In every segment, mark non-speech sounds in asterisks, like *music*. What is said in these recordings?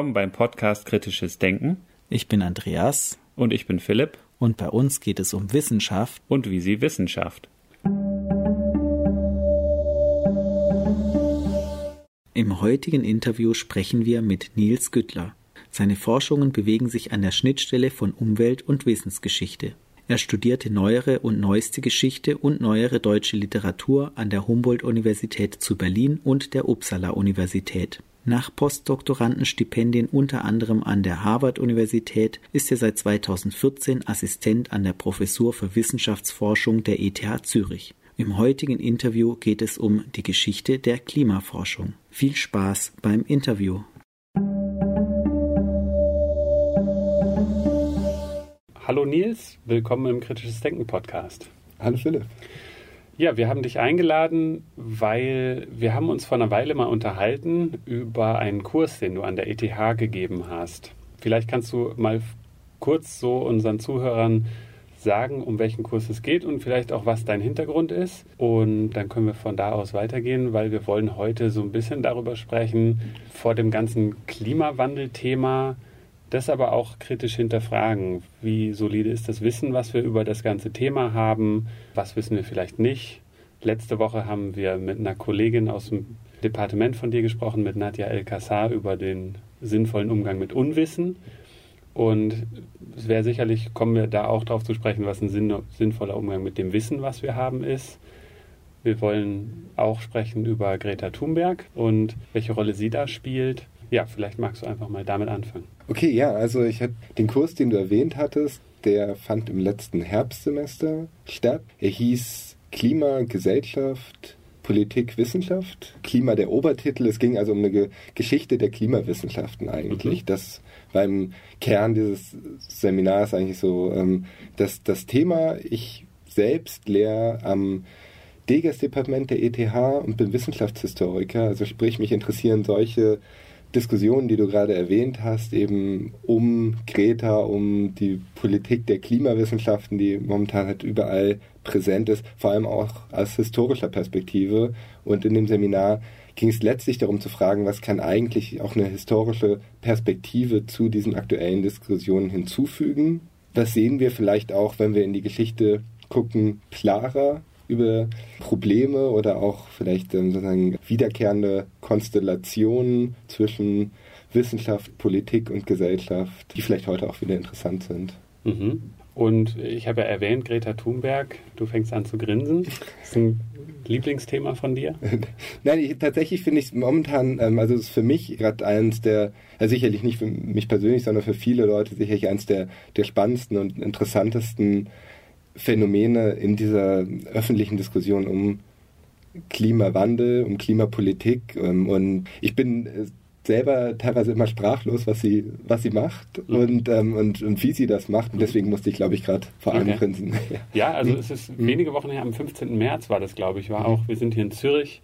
Willkommen beim Podcast Kritisches Denken. Ich bin Andreas. Und ich bin Philipp. Und bei uns geht es um Wissenschaft. Und wie sie Wissenschaft. Im heutigen Interview sprechen wir mit Nils Güttler. Seine Forschungen bewegen sich an der Schnittstelle von Umwelt- und Wissensgeschichte. Er studierte neuere und neueste Geschichte und neuere deutsche Literatur an der Humboldt-Universität zu Berlin und der Uppsala-Universität. Nach Postdoktorandenstipendien unter anderem an der Harvard-Universität ist er seit 2014 Assistent an der Professur für Wissenschaftsforschung der ETH Zürich. Im heutigen Interview geht es um die Geschichte der Klimaforschung. Viel Spaß beim Interview. Hallo Nils, willkommen im Kritisches Denken Podcast. Hallo Philipp. Ja, wir haben dich eingeladen, weil wir haben uns vor einer Weile mal unterhalten über einen Kurs, den du an der ETH gegeben hast. Vielleicht kannst du mal kurz so unseren Zuhörern sagen, um welchen Kurs es geht und vielleicht auch, was dein Hintergrund ist. Und dann können wir von da aus weitergehen, weil wir wollen heute so ein bisschen darüber sprechen, vor dem ganzen Klimawandel-Thema, das aber auch kritisch hinterfragen. Wie solide ist das Wissen, was wir über das ganze Thema haben? Was wissen wir vielleicht nicht? Letzte Woche haben wir mit einer Kollegin aus dem Departement von dir gesprochen, mit Nadja El-Kassar, über den sinnvollen Umgang mit Unwissen. Und es wäre sicherlich, kommen wir da auch darauf zu sprechen, was ein sinnvoller Umgang mit dem Wissen, was wir haben, ist. Wir wollen auch sprechen über Greta Thunberg und welche Rolle sie da spielt. Ja, vielleicht magst du einfach mal damit anfangen. Okay, ja, also ich hatte den Kurs, den du erwähnt hattest, der fand im letzten Herbstsemester statt. Er hieß Klima, Gesellschaft, Politik, Wissenschaft. Klima der Obertitel. Es ging also um eine Ge Geschichte der Klimawissenschaften eigentlich. Mhm. Das war im Kern dieses Seminars eigentlich so ähm, das, das Thema. Ich selbst lehre am Degas-Departement der ETH und bin Wissenschaftshistoriker. Also sprich, mich interessieren solche Diskussionen, die du gerade erwähnt hast, eben um Greta, um die Politik der Klimawissenschaften, die momentan halt überall präsent ist, vor allem auch aus historischer Perspektive. Und in dem Seminar ging es letztlich darum zu fragen, was kann eigentlich auch eine historische Perspektive zu diesen aktuellen Diskussionen hinzufügen. Was sehen wir vielleicht auch, wenn wir in die Geschichte gucken, klarer über Probleme oder auch vielleicht ähm, sozusagen wiederkehrende Konstellationen zwischen Wissenschaft, Politik und Gesellschaft, die vielleicht heute auch wieder interessant sind. Mhm. Und ich habe ja erwähnt, Greta Thunberg, du fängst an zu grinsen. Das ist ein Lieblingsthema von dir? *laughs* Nein, ich, tatsächlich finde ich es momentan, ähm, also es ist für mich gerade eins der, also sicherlich nicht für mich persönlich, sondern für viele Leute sicherlich eins der, der spannendsten und interessantesten Phänomene in dieser öffentlichen Diskussion um Klimawandel, um Klimapolitik. Ähm, und ich bin äh, selber teilweise immer sprachlos, was sie, was sie macht mhm. und, ähm, und, und wie sie das macht. Und mhm. deswegen musste ich, glaube ich, gerade vor allem okay. grinsen. *laughs* ja, also es ist mhm. wenige Wochen her, am 15. März war das, glaube ich, war auch, wir sind hier in Zürich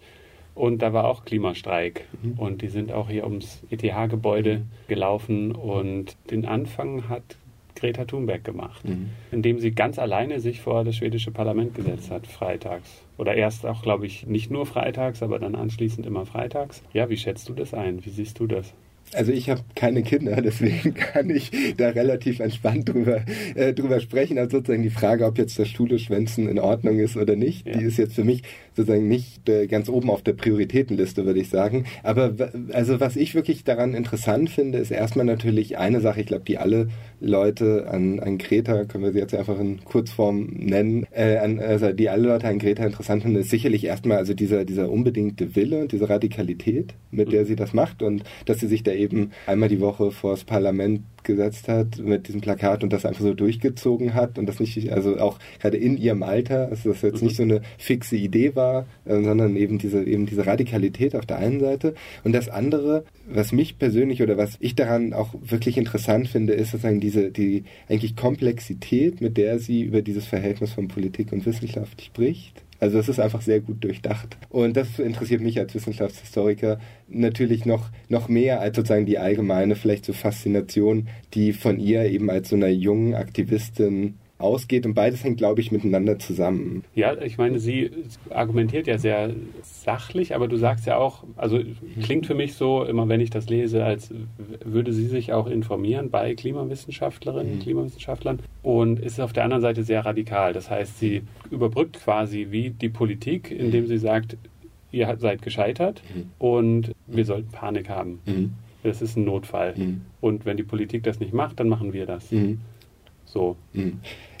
und da war auch Klimastreik. Mhm. Und die sind auch hier ums ETH-Gebäude gelaufen und den Anfang hat Greta Thunberg gemacht, mhm. indem sie ganz alleine sich vor das schwedische Parlament gesetzt hat, freitags. Oder erst auch, glaube ich, nicht nur freitags, aber dann anschließend immer freitags. Ja, wie schätzt du das ein? Wie siehst du das? Also ich habe keine Kinder, *laughs* deswegen kann ich da relativ entspannt drüber, äh, drüber sprechen. Also sozusagen die Frage, ob jetzt das Schule schwänzen in Ordnung ist oder nicht, ja. die ist jetzt für mich sozusagen nicht äh, ganz oben auf der Prioritätenliste, würde ich sagen. Aber also was ich wirklich daran interessant finde, ist erstmal natürlich eine Sache, ich glaube, die alle Leute an, an Greta, können wir sie jetzt einfach in Kurzform nennen, äh, an, also die alle Leute an Greta interessant finden, ist sicherlich erstmal also dieser, dieser unbedingte Wille und diese Radikalität, mit der mhm. sie das macht und dass sie sich da eben einmal die Woche vor das Parlament gesetzt hat mit diesem Plakat und das einfach so durchgezogen hat und das nicht, also auch gerade in ihrem Alter, also das jetzt mhm. nicht so eine fixe Idee war, äh, sondern eben diese, eben diese Radikalität auf der einen Seite. Und das andere, was mich persönlich oder was ich daran auch wirklich interessant finde, ist sozusagen diese, die eigentlich Komplexität, mit der sie über dieses Verhältnis von Politik und Wissenschaft spricht also es ist einfach sehr gut durchdacht. Und das interessiert mich als Wissenschaftshistoriker natürlich noch, noch mehr als sozusagen die allgemeine vielleicht so Faszination, die von ihr eben als so einer jungen Aktivistin ausgeht und beides hängt, glaube ich, miteinander zusammen. Ja, ich meine, sie argumentiert ja sehr sachlich, aber du sagst ja auch, also klingt für mich so, immer wenn ich das lese, als würde sie sich auch informieren bei Klimawissenschaftlerinnen, mhm. Klimawissenschaftlern und ist auf der anderen Seite sehr radikal. Das heißt, sie überbrückt quasi wie die Politik, indem sie sagt, ihr seid gescheitert mhm. und wir sollten Panik haben. Mhm. Das ist ein Notfall. Mhm. Und wenn die Politik das nicht macht, dann machen wir das. Mhm. So.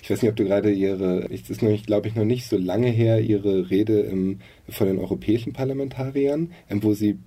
Ich weiß nicht, ob du gerade ihre, es ist nämlich, glaube ich, noch nicht so lange her, ihre Rede im, von den europäischen Parlamentariern, wo sie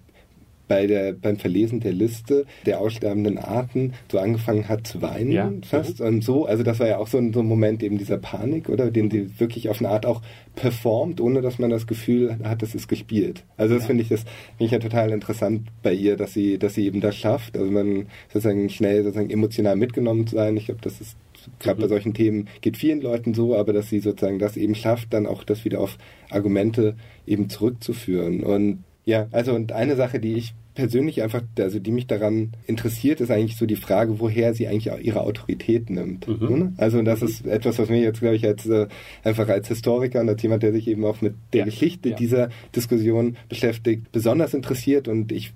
bei der, beim Verlesen der Liste der aussterbenden Arten so angefangen hat zu weinen ja. fast mhm. und so. Also das war ja auch so ein, so ein Moment eben dieser Panik, oder? Den sie wirklich auf eine Art auch performt, ohne dass man das Gefühl hat, es ist gespielt. Also das ja. finde ich, das finde ich ja total interessant bei ihr, dass sie, dass sie eben das schafft. Also man sozusagen schnell sozusagen emotional mitgenommen zu sein. Ich glaube, das ist gerade mhm. bei solchen Themen geht vielen Leuten so, aber dass sie sozusagen das eben schafft, dann auch das wieder auf Argumente eben zurückzuführen. Und ja, also und eine Sache, die ich persönlich einfach, also die mich daran interessiert, ist eigentlich so die Frage, woher sie eigentlich ihre Autorität nimmt. Mhm. Ne? Also das ist etwas, was mich jetzt, glaube ich, als äh, einfach als Historiker und als jemand, der sich eben auch mit der ja. Geschichte ja. dieser Diskussion beschäftigt, besonders interessiert und ich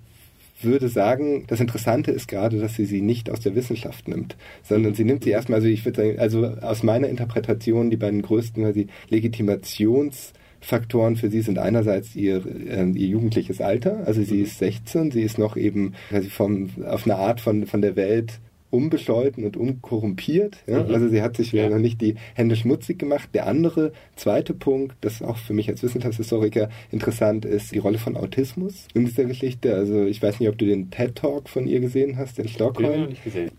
würde sagen, das Interessante ist gerade, dass sie sie nicht aus der Wissenschaft nimmt, sondern sie nimmt sie erstmal, also ich würde sagen, also aus meiner Interpretation die beiden größten, weil sie Legitimations Faktoren für sie sind einerseits ihr, äh, ihr jugendliches Alter, also sie mhm. ist 16, sie ist noch eben also vom, auf eine Art von, von der Welt unbescholten und unkorrumpiert. Ja? Mhm. Also sie hat sich ja. noch nicht die Hände schmutzig gemacht. Der andere, zweite Punkt, das auch für mich als Wissenschaftshistoriker interessant ist, die Rolle von Autismus in dieser Geschichte. Also ich weiß nicht, ob du den TED-Talk von ihr gesehen hast in Stockholm.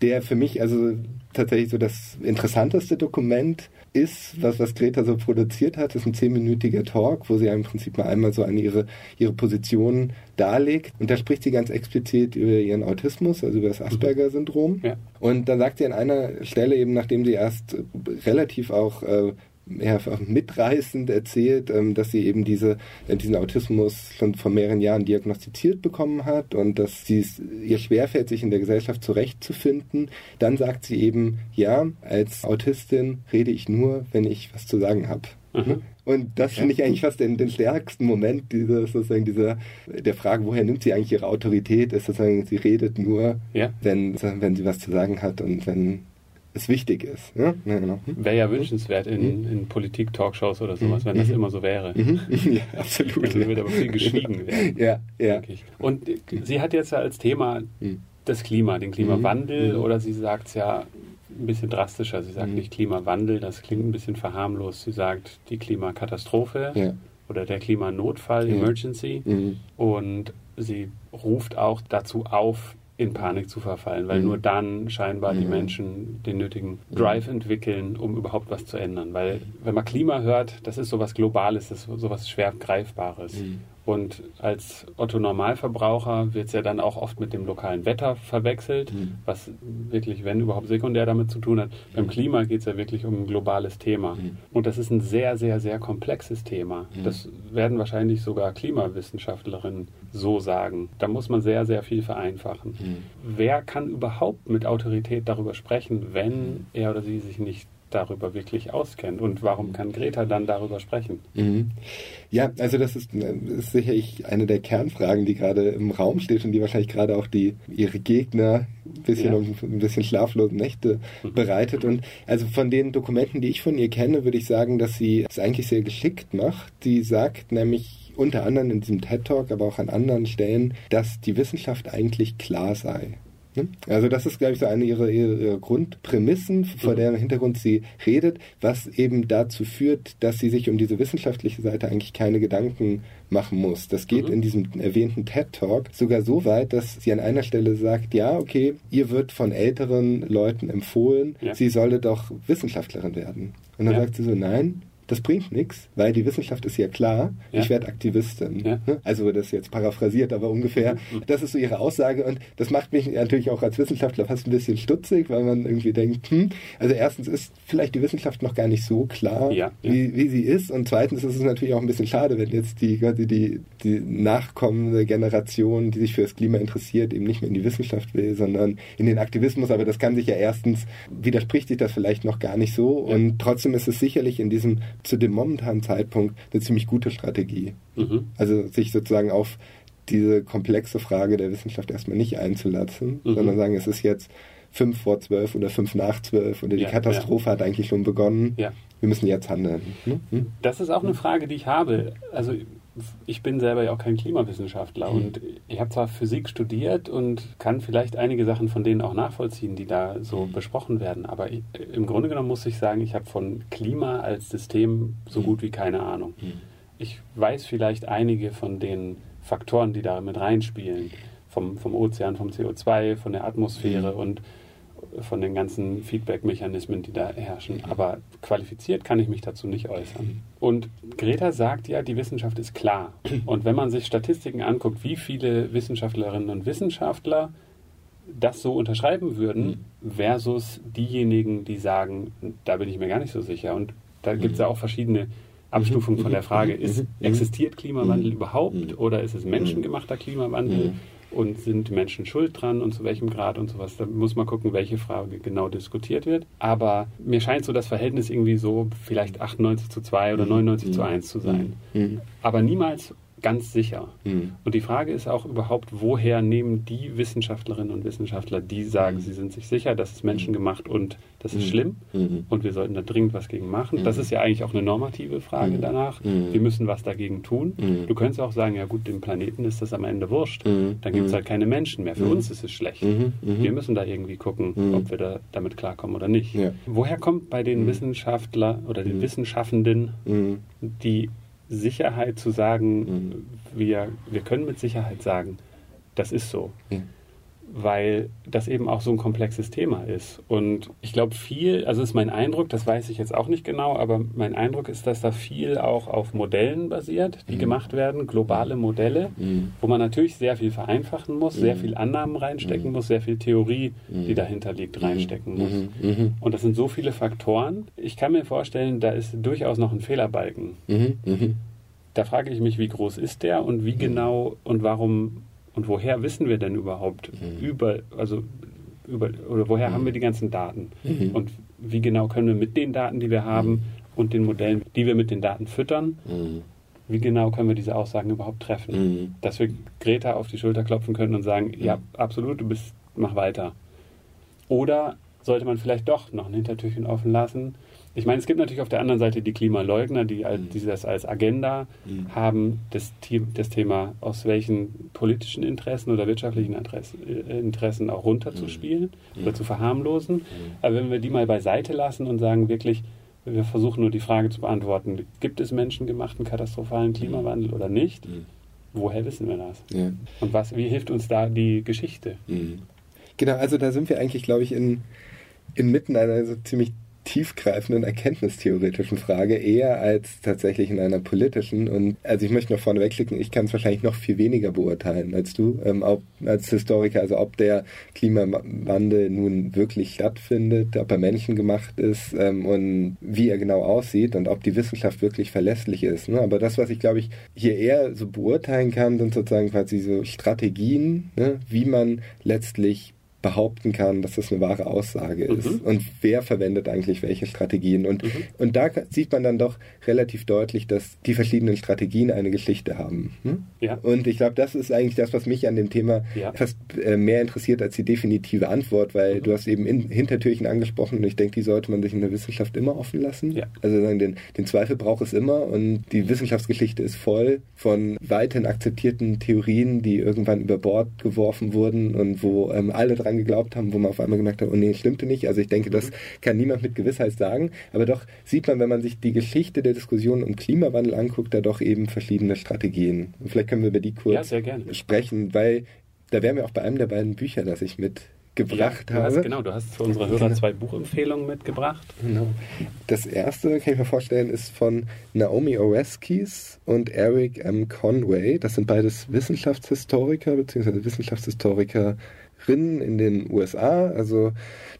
Der für mich also tatsächlich so das interessanteste Dokument ist, was, was Greta so produziert hat, ist ein zehnminütiger Talk, wo sie im Prinzip mal einmal so an ihre, ihre Position darlegt. Und da spricht sie ganz explizit über ihren Autismus, also über das mhm. Asperger-Syndrom. Ja. Und dann sagt sie an einer Stelle eben, nachdem sie erst relativ auch äh, ja, mitreißend erzählt, ähm, dass sie eben diese, äh, diesen Autismus schon vor mehreren Jahren diagnostiziert bekommen hat und dass sie es ihr schwerfällt, sich in der Gesellschaft zurechtzufinden. Dann sagt sie eben, ja, als Autistin rede ich nur, wenn ich was zu sagen habe. Mhm. Und das finde ich eigentlich fast den, den stärksten Moment dieser, sozusagen dieser, der Frage, woher nimmt sie eigentlich ihre Autorität, ist sozusagen, sie redet nur, ja. wenn, wenn sie was zu sagen hat und wenn es wichtig ist. Ja? Ja, genau. Hm? Wäre ja wünschenswert in, mhm. in Politik-Talkshows oder sowas, wenn das mhm. immer so wäre. Mhm. *laughs* Ja, absolut. Dann wird aber viel geschwiegen werden. *laughs* ja, ja. Und sie hat jetzt als Thema das Klima, den Klimawandel, oder sie sagt es ja ein bisschen drastischer. Sie sagt nicht Klimawandel, das klingt ein bisschen verharmlos. Sie sagt die Klimakatastrophe ja. oder der Klimanotfall, Emergency. Mhm. Und sie ruft auch dazu auf, in Panik zu verfallen, weil mhm. nur dann scheinbar mhm. die Menschen den nötigen mhm. Drive entwickeln, um überhaupt was zu ändern. Weil wenn man Klima hört, das ist sowas Globales, das ist sowas schwer Greifbares. Und als Otto Normalverbraucher wird es ja dann auch oft mit dem lokalen Wetter verwechselt, mhm. was wirklich, wenn überhaupt, sekundär damit zu tun hat. Mhm. Beim Klima geht es ja wirklich um ein globales Thema. Mhm. Und das ist ein sehr, sehr, sehr komplexes Thema. Mhm. Das werden wahrscheinlich sogar Klimawissenschaftlerinnen so sagen. Da muss man sehr, sehr viel vereinfachen. Mhm. Wer kann überhaupt mit Autorität darüber sprechen, wenn er oder sie sich nicht darüber wirklich auskennt. Und warum kann Greta dann darüber sprechen? Mhm. Ja, also das ist, ist sicherlich eine der Kernfragen, die gerade im Raum steht und die wahrscheinlich gerade auch die ihre Gegner ein bisschen, ja. ein bisschen schlaflose Nächte mhm. bereitet. Und also von den Dokumenten, die ich von ihr kenne, würde ich sagen, dass sie es eigentlich sehr geschickt macht. Sie sagt nämlich unter anderem in diesem TED Talk, aber auch an anderen Stellen, dass die Wissenschaft eigentlich klar sei. Ne? Also das ist, glaube ich, so eine ihrer, ihrer Grundprämissen, vor mhm. deren Hintergrund sie redet, was eben dazu führt, dass sie sich um diese wissenschaftliche Seite eigentlich keine Gedanken machen muss. Das geht mhm. in diesem erwähnten TED Talk sogar so weit, dass sie an einer Stelle sagt, ja, okay, ihr wird von älteren Leuten empfohlen, ja. sie solle doch Wissenschaftlerin werden. Und dann ja. sagt sie so, nein, das bringt nichts, weil die Wissenschaft ist ja klar, ja. ich werde Aktivistin. Ja. Ne? Also das ist jetzt paraphrasiert, aber ungefähr, mhm. das ist so ihre Aussage und das macht mich natürlich auch als Wissenschaftler fast ein bisschen stutzig, weil man irgendwie denkt, hm, also erstens ist vielleicht die Wissenschaft noch gar nicht so klar, ja. Wie, wie sie ist und zweitens ist es natürlich auch ein bisschen schade, wenn jetzt die, die, die nachkommende Generation, die sich für das Klima interessiert, eben nicht mehr in die Wissenschaft will, sondern in den Aktivismus, aber das kann sich ja erstens, widerspricht sich das vielleicht noch gar nicht so und trotzdem ist es sicherlich in diesem zu dem momentanen Zeitpunkt eine ziemlich gute Strategie. Mhm. Also sich sozusagen auf diese komplexe Frage der Wissenschaft erstmal nicht einzulassen, mhm. sondern sagen, es ist jetzt fünf vor zwölf oder fünf nach zwölf oder die ja, Katastrophe ja. hat eigentlich schon begonnen. Ja. Wir müssen jetzt handeln. Hm? Das ist auch eine Frage, die ich habe. Also ich bin selber ja auch kein Klimawissenschaftler mhm. und ich habe zwar Physik studiert und kann vielleicht einige Sachen von denen auch nachvollziehen, die da so mhm. besprochen werden, aber ich, im Grunde genommen muss ich sagen, ich habe von Klima als System so mhm. gut wie keine Ahnung. Mhm. Ich weiß vielleicht einige von den Faktoren, die da mit reinspielen, vom, vom Ozean, vom CO2, von der Atmosphäre mhm. und von den ganzen Feedback-Mechanismen, die da herrschen. Aber qualifiziert kann ich mich dazu nicht äußern. Und Greta sagt ja, die Wissenschaft ist klar. Und wenn man sich Statistiken anguckt, wie viele Wissenschaftlerinnen und Wissenschaftler das so unterschreiben würden, versus diejenigen, die sagen, da bin ich mir gar nicht so sicher. Und da gibt es ja auch verschiedene Abstufungen von der Frage, ist, existiert Klimawandel überhaupt oder ist es menschengemachter Klimawandel? Und sind Menschen schuld dran und zu welchem Grad und sowas. Da muss man gucken, welche Frage genau diskutiert wird. Aber mir scheint so das Verhältnis irgendwie so vielleicht 98 zu 2 oder 99 mhm. zu 1 zu sein. Mhm. Aber niemals ganz sicher. Mhm. Und die Frage ist auch überhaupt, woher nehmen die Wissenschaftlerinnen und Wissenschaftler, die sagen, mhm. sie sind sich sicher, das ist menschengemacht und das ist mhm. schlimm mhm. und wir sollten da dringend was gegen machen. Das mhm. ist ja eigentlich auch eine normative Frage mhm. danach. Wir müssen was dagegen tun. Du könntest auch sagen, ja gut, dem Planeten ist das am Ende wurscht. Dann gibt es halt keine Menschen mehr. Für uns ist es schlecht. Wir müssen da irgendwie gucken, ob wir da damit klarkommen oder nicht. Ja. Woher kommt bei den Wissenschaftler oder den Wissenschaffenden die Sicherheit zu sagen, mhm. wir, wir können mit Sicherheit sagen, das ist so. Mhm. Weil das eben auch so ein komplexes Thema ist. Und ich glaube, viel, also ist mein Eindruck, das weiß ich jetzt auch nicht genau, aber mein Eindruck ist, dass da viel auch auf Modellen basiert, die mhm. gemacht werden, globale Modelle, mhm. wo man natürlich sehr viel vereinfachen muss, sehr mhm. viel Annahmen reinstecken mhm. muss, sehr viel Theorie, die dahinter liegt, reinstecken muss. Und das sind so viele Faktoren. Ich kann mir vorstellen, da ist durchaus noch ein Fehlerbalken da frage ich mich, wie groß ist der und wie mhm. genau und warum und woher wissen wir denn überhaupt mhm. über, also über, oder woher mhm. haben wir die ganzen Daten? Mhm. Und wie genau können wir mit den Daten, die wir haben mhm. und den Modellen, die wir mit den Daten füttern, mhm. wie genau können wir diese Aussagen überhaupt treffen? Dass wir Greta auf die Schulter klopfen können und sagen, ja, absolut, du bist, mach weiter. Oder sollte man vielleicht doch noch ein Hintertürchen offen lassen ich meine, es gibt natürlich auf der anderen Seite die Klimaleugner, die, mhm. die das als Agenda mhm. haben, das, das, Thema aus welchen politischen Interessen oder wirtschaftlichen äh, Interessen auch runterzuspielen mhm. oder zu verharmlosen. Mhm. Aber wenn wir die mal beiseite lassen und sagen, wirklich, wir versuchen nur die Frage zu beantworten, gibt es menschengemachten katastrophalen Klimawandel oder nicht? Mhm. Woher wissen wir das? Ja. Und was, wie hilft uns da die Geschichte? Mhm. Genau, also da sind wir eigentlich, glaube ich, in, inmitten einer so ziemlich tiefgreifenden erkenntnistheoretischen Frage eher als tatsächlich in einer politischen. Und also ich möchte noch vorne wegklicken, ich kann es wahrscheinlich noch viel weniger beurteilen als du, ähm, ob, als Historiker, also ob der Klimawandel nun wirklich stattfindet, ob er menschengemacht ist ähm, und wie er genau aussieht und ob die Wissenschaft wirklich verlässlich ist. Ne? Aber das, was ich glaube ich hier eher so beurteilen kann, sind sozusagen quasi so Strategien, ne? wie man letztlich behaupten kann, dass das eine wahre Aussage ist. Mhm. Und wer verwendet eigentlich welche Strategien? Und, mhm. und da sieht man dann doch relativ deutlich, dass die verschiedenen Strategien eine Geschichte haben. Hm? Ja. Und ich glaube, das ist eigentlich das, was mich an dem Thema ja. fast äh, mehr interessiert als die definitive Antwort, weil mhm. du hast eben in, Hintertürchen angesprochen und ich denke, die sollte man sich in der Wissenschaft immer offen lassen. Ja. Also sagen, den, den Zweifel braucht es immer und die Wissenschaftsgeschichte ist voll von weiterhin akzeptierten Theorien, die irgendwann über Bord geworfen wurden und wo ähm, alle dran dran geglaubt haben, wo man auf einmal gemerkt hat, oh nee, stimmte nicht. Also ich denke, das kann niemand mit Gewissheit sagen. Aber doch sieht man, wenn man sich die Geschichte der Diskussion um Klimawandel anguckt, da doch eben verschiedene Strategien. Und vielleicht können wir über die kurz ja, sprechen, weil da wären wir auch bei einem der beiden Bücher, das ich mit gebracht ja, habe. Hast, genau, du hast für unsere Hörer genau. zwei Buchempfehlungen mitgebracht. Genau. Das erste, kann ich mir vorstellen, ist von Naomi Oreskes und Eric M. Conway. Das sind beides Wissenschaftshistoriker bzw. Wissenschaftshistoriker Wissenschaftlerinnen in den USA. Also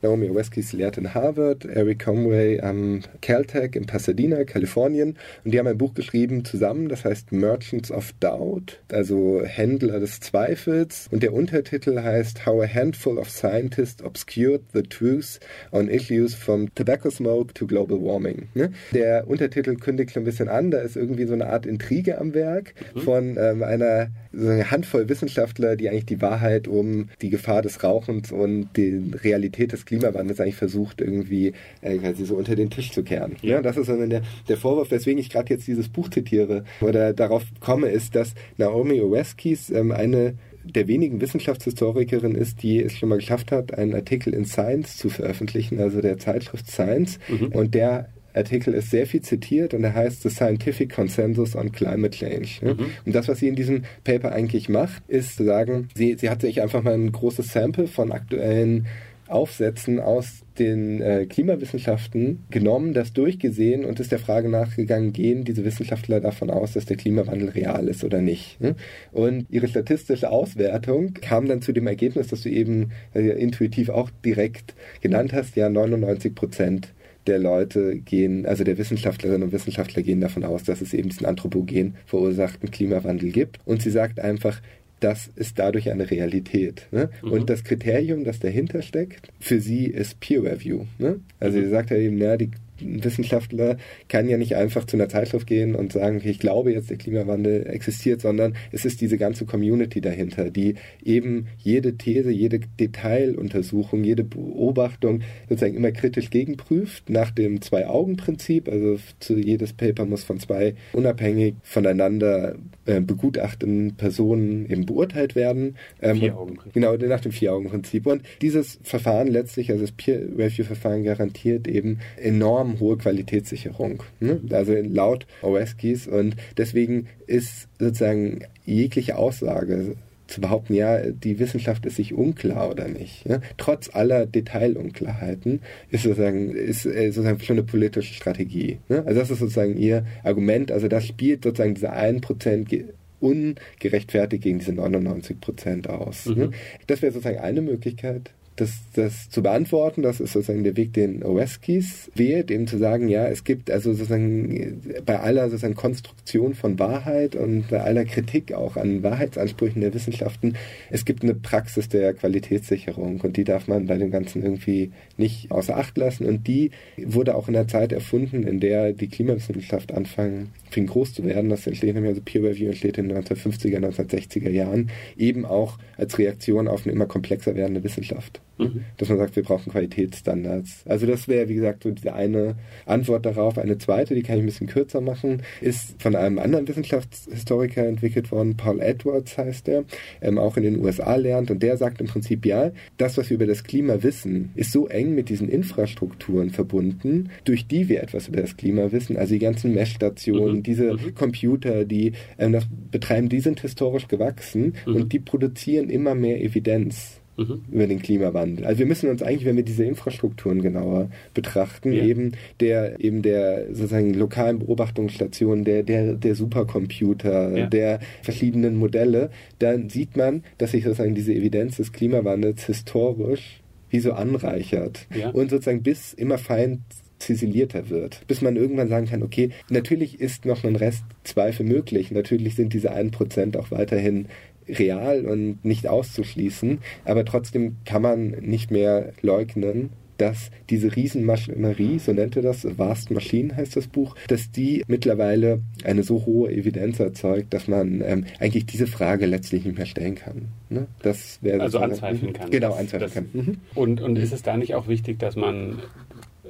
Naomi Oreskes lehrt in Harvard, Eric Conway am Caltech in Pasadena, Kalifornien. Und die haben ein Buch geschrieben zusammen, das heißt Merchants of Doubt, also Händler des Zweifels. Und der Untertitel heißt How a Handful of Scientists Obscured the Truth on Issues from Tobacco Smoke to Global Warming. Ne? Der Untertitel kündigt schon ein bisschen an, da ist irgendwie so eine Art Intrige am Werk mhm. von ähm, einer so eine Handvoll Wissenschaftler, die eigentlich die Wahrheit um die Gefahr des Rauchens und die Realität des Klimawandels eigentlich versucht, irgendwie äh, quasi so unter den Tisch zu kehren. Ja. ja das ist der, der Vorwurf, weswegen ich gerade jetzt dieses Buch zitiere oder darauf komme, ist, dass Naomi Oreskes ähm, eine der wenigen Wissenschaftshistorikerin ist, die es schon mal geschafft hat, einen Artikel in Science zu veröffentlichen, also der Zeitschrift Science. Mhm. Und der Artikel ist sehr viel zitiert und er heißt The Scientific Consensus on Climate Change. Mhm. Und das, was sie in diesem Paper eigentlich macht, ist zu sagen, sie, sie hat sich einfach mal ein großes Sample von aktuellen Aufsätzen aus den äh, Klimawissenschaften genommen, das durchgesehen und ist der Frage nachgegangen, gehen diese Wissenschaftler davon aus, dass der Klimawandel real ist oder nicht. Ne? Und ihre statistische Auswertung kam dann zu dem Ergebnis, das du eben äh, intuitiv auch direkt genannt hast, ja 99 Prozent der Leute gehen, also der Wissenschaftlerinnen und Wissenschaftler gehen davon aus, dass es eben diesen anthropogen verursachten Klimawandel gibt. Und sie sagt einfach, das ist dadurch eine Realität. Ne? Mhm. Und das Kriterium, das dahinter steckt, für sie ist Peer Review. Ne? Also mhm. sie sagt ja eben, na, die Wissenschaftler kann ja nicht einfach zu einer Zeitschrift gehen und sagen, ich glaube jetzt, der Klimawandel existiert, sondern es ist diese ganze Community dahinter, die eben jede These, jede Detailuntersuchung, jede Beobachtung sozusagen immer kritisch gegenprüft nach dem Zwei-Augen-Prinzip. Also jedes Paper muss von zwei unabhängig voneinander äh, begutachteten Personen eben beurteilt werden. Ähm, Vier-Augen-Prinzip. Genau, nach dem Vier-Augen-Prinzip. Und dieses Verfahren letztlich, also das Peer-Review-Verfahren garantiert eben enorm enorm hohe Qualitätssicherung. Ne? Also laut OSKIs und deswegen ist sozusagen jegliche Aussage zu behaupten, ja, die Wissenschaft ist sich unklar oder nicht. Ja? Trotz aller Detailunklarheiten ist sozusagen, ist äh, sozusagen schon eine politische Strategie. Ne? Also das ist sozusagen ihr Argument. Also das spielt sozusagen diese 1% ungerechtfertigt gegen diese 99% aus. Ne? Mhm. Ne? Das wäre sozusagen eine Möglichkeit das, das zu beantworten. Das ist sozusagen der Weg, den Oweskis wählt, eben zu sagen, ja, es gibt also sozusagen bei aller sozusagen Konstruktion von Wahrheit und bei aller Kritik auch an Wahrheitsansprüchen der Wissenschaften, es gibt eine Praxis der Qualitätssicherung und die darf man bei dem Ganzen irgendwie nicht außer Acht lassen und die wurde auch in der Zeit erfunden, in der die Klimawissenschaft anfangen, fing groß zu werden. Das entsteht nämlich, also Peer Review entsteht in den 1950er, 1960er Jahren, eben auch als Reaktion auf eine immer komplexer werdende Wissenschaft. Mhm. Dass man sagt, wir brauchen Qualitätsstandards. Also das wäre, wie gesagt, so diese eine Antwort darauf. Eine zweite, die kann ich ein bisschen kürzer machen, ist von einem anderen Wissenschaftshistoriker entwickelt worden, Paul Edwards heißt er, ähm, auch in den USA lernt und der sagt im Prinzip, ja, das, was wir über das Klima wissen, ist so eng mit diesen Infrastrukturen verbunden, durch die wir etwas über das Klima wissen, also die ganzen Messstationen, mhm. Diese mhm. Computer, die ähm, das betreiben, die sind historisch gewachsen mhm. und die produzieren immer mehr Evidenz mhm. über den Klimawandel. Also wir müssen uns eigentlich, wenn wir diese Infrastrukturen genauer betrachten, ja. eben der eben der sozusagen lokalen Beobachtungsstationen, der der der Supercomputer, ja. der verschiedenen Modelle, dann sieht man, dass sich sozusagen diese Evidenz des Klimawandels historisch wie so anreichert ja. und sozusagen bis immer fein ziselierter wird, bis man irgendwann sagen kann, okay, natürlich ist noch ein Rest Zweifel möglich, natürlich sind diese 1% auch weiterhin real und nicht auszuschließen, aber trotzdem kann man nicht mehr leugnen, dass diese Riesenmaschinerie, so nennt er das, Vast Machine heißt das Buch, dass die mittlerweile eine so hohe Evidenz erzeugt, dass man ähm, eigentlich diese Frage letztlich nicht mehr stellen kann. Ne? Das also anzweifeln kann. Genau, anzweifeln das, kann. Mhm. Und, und ist es da nicht auch wichtig, dass man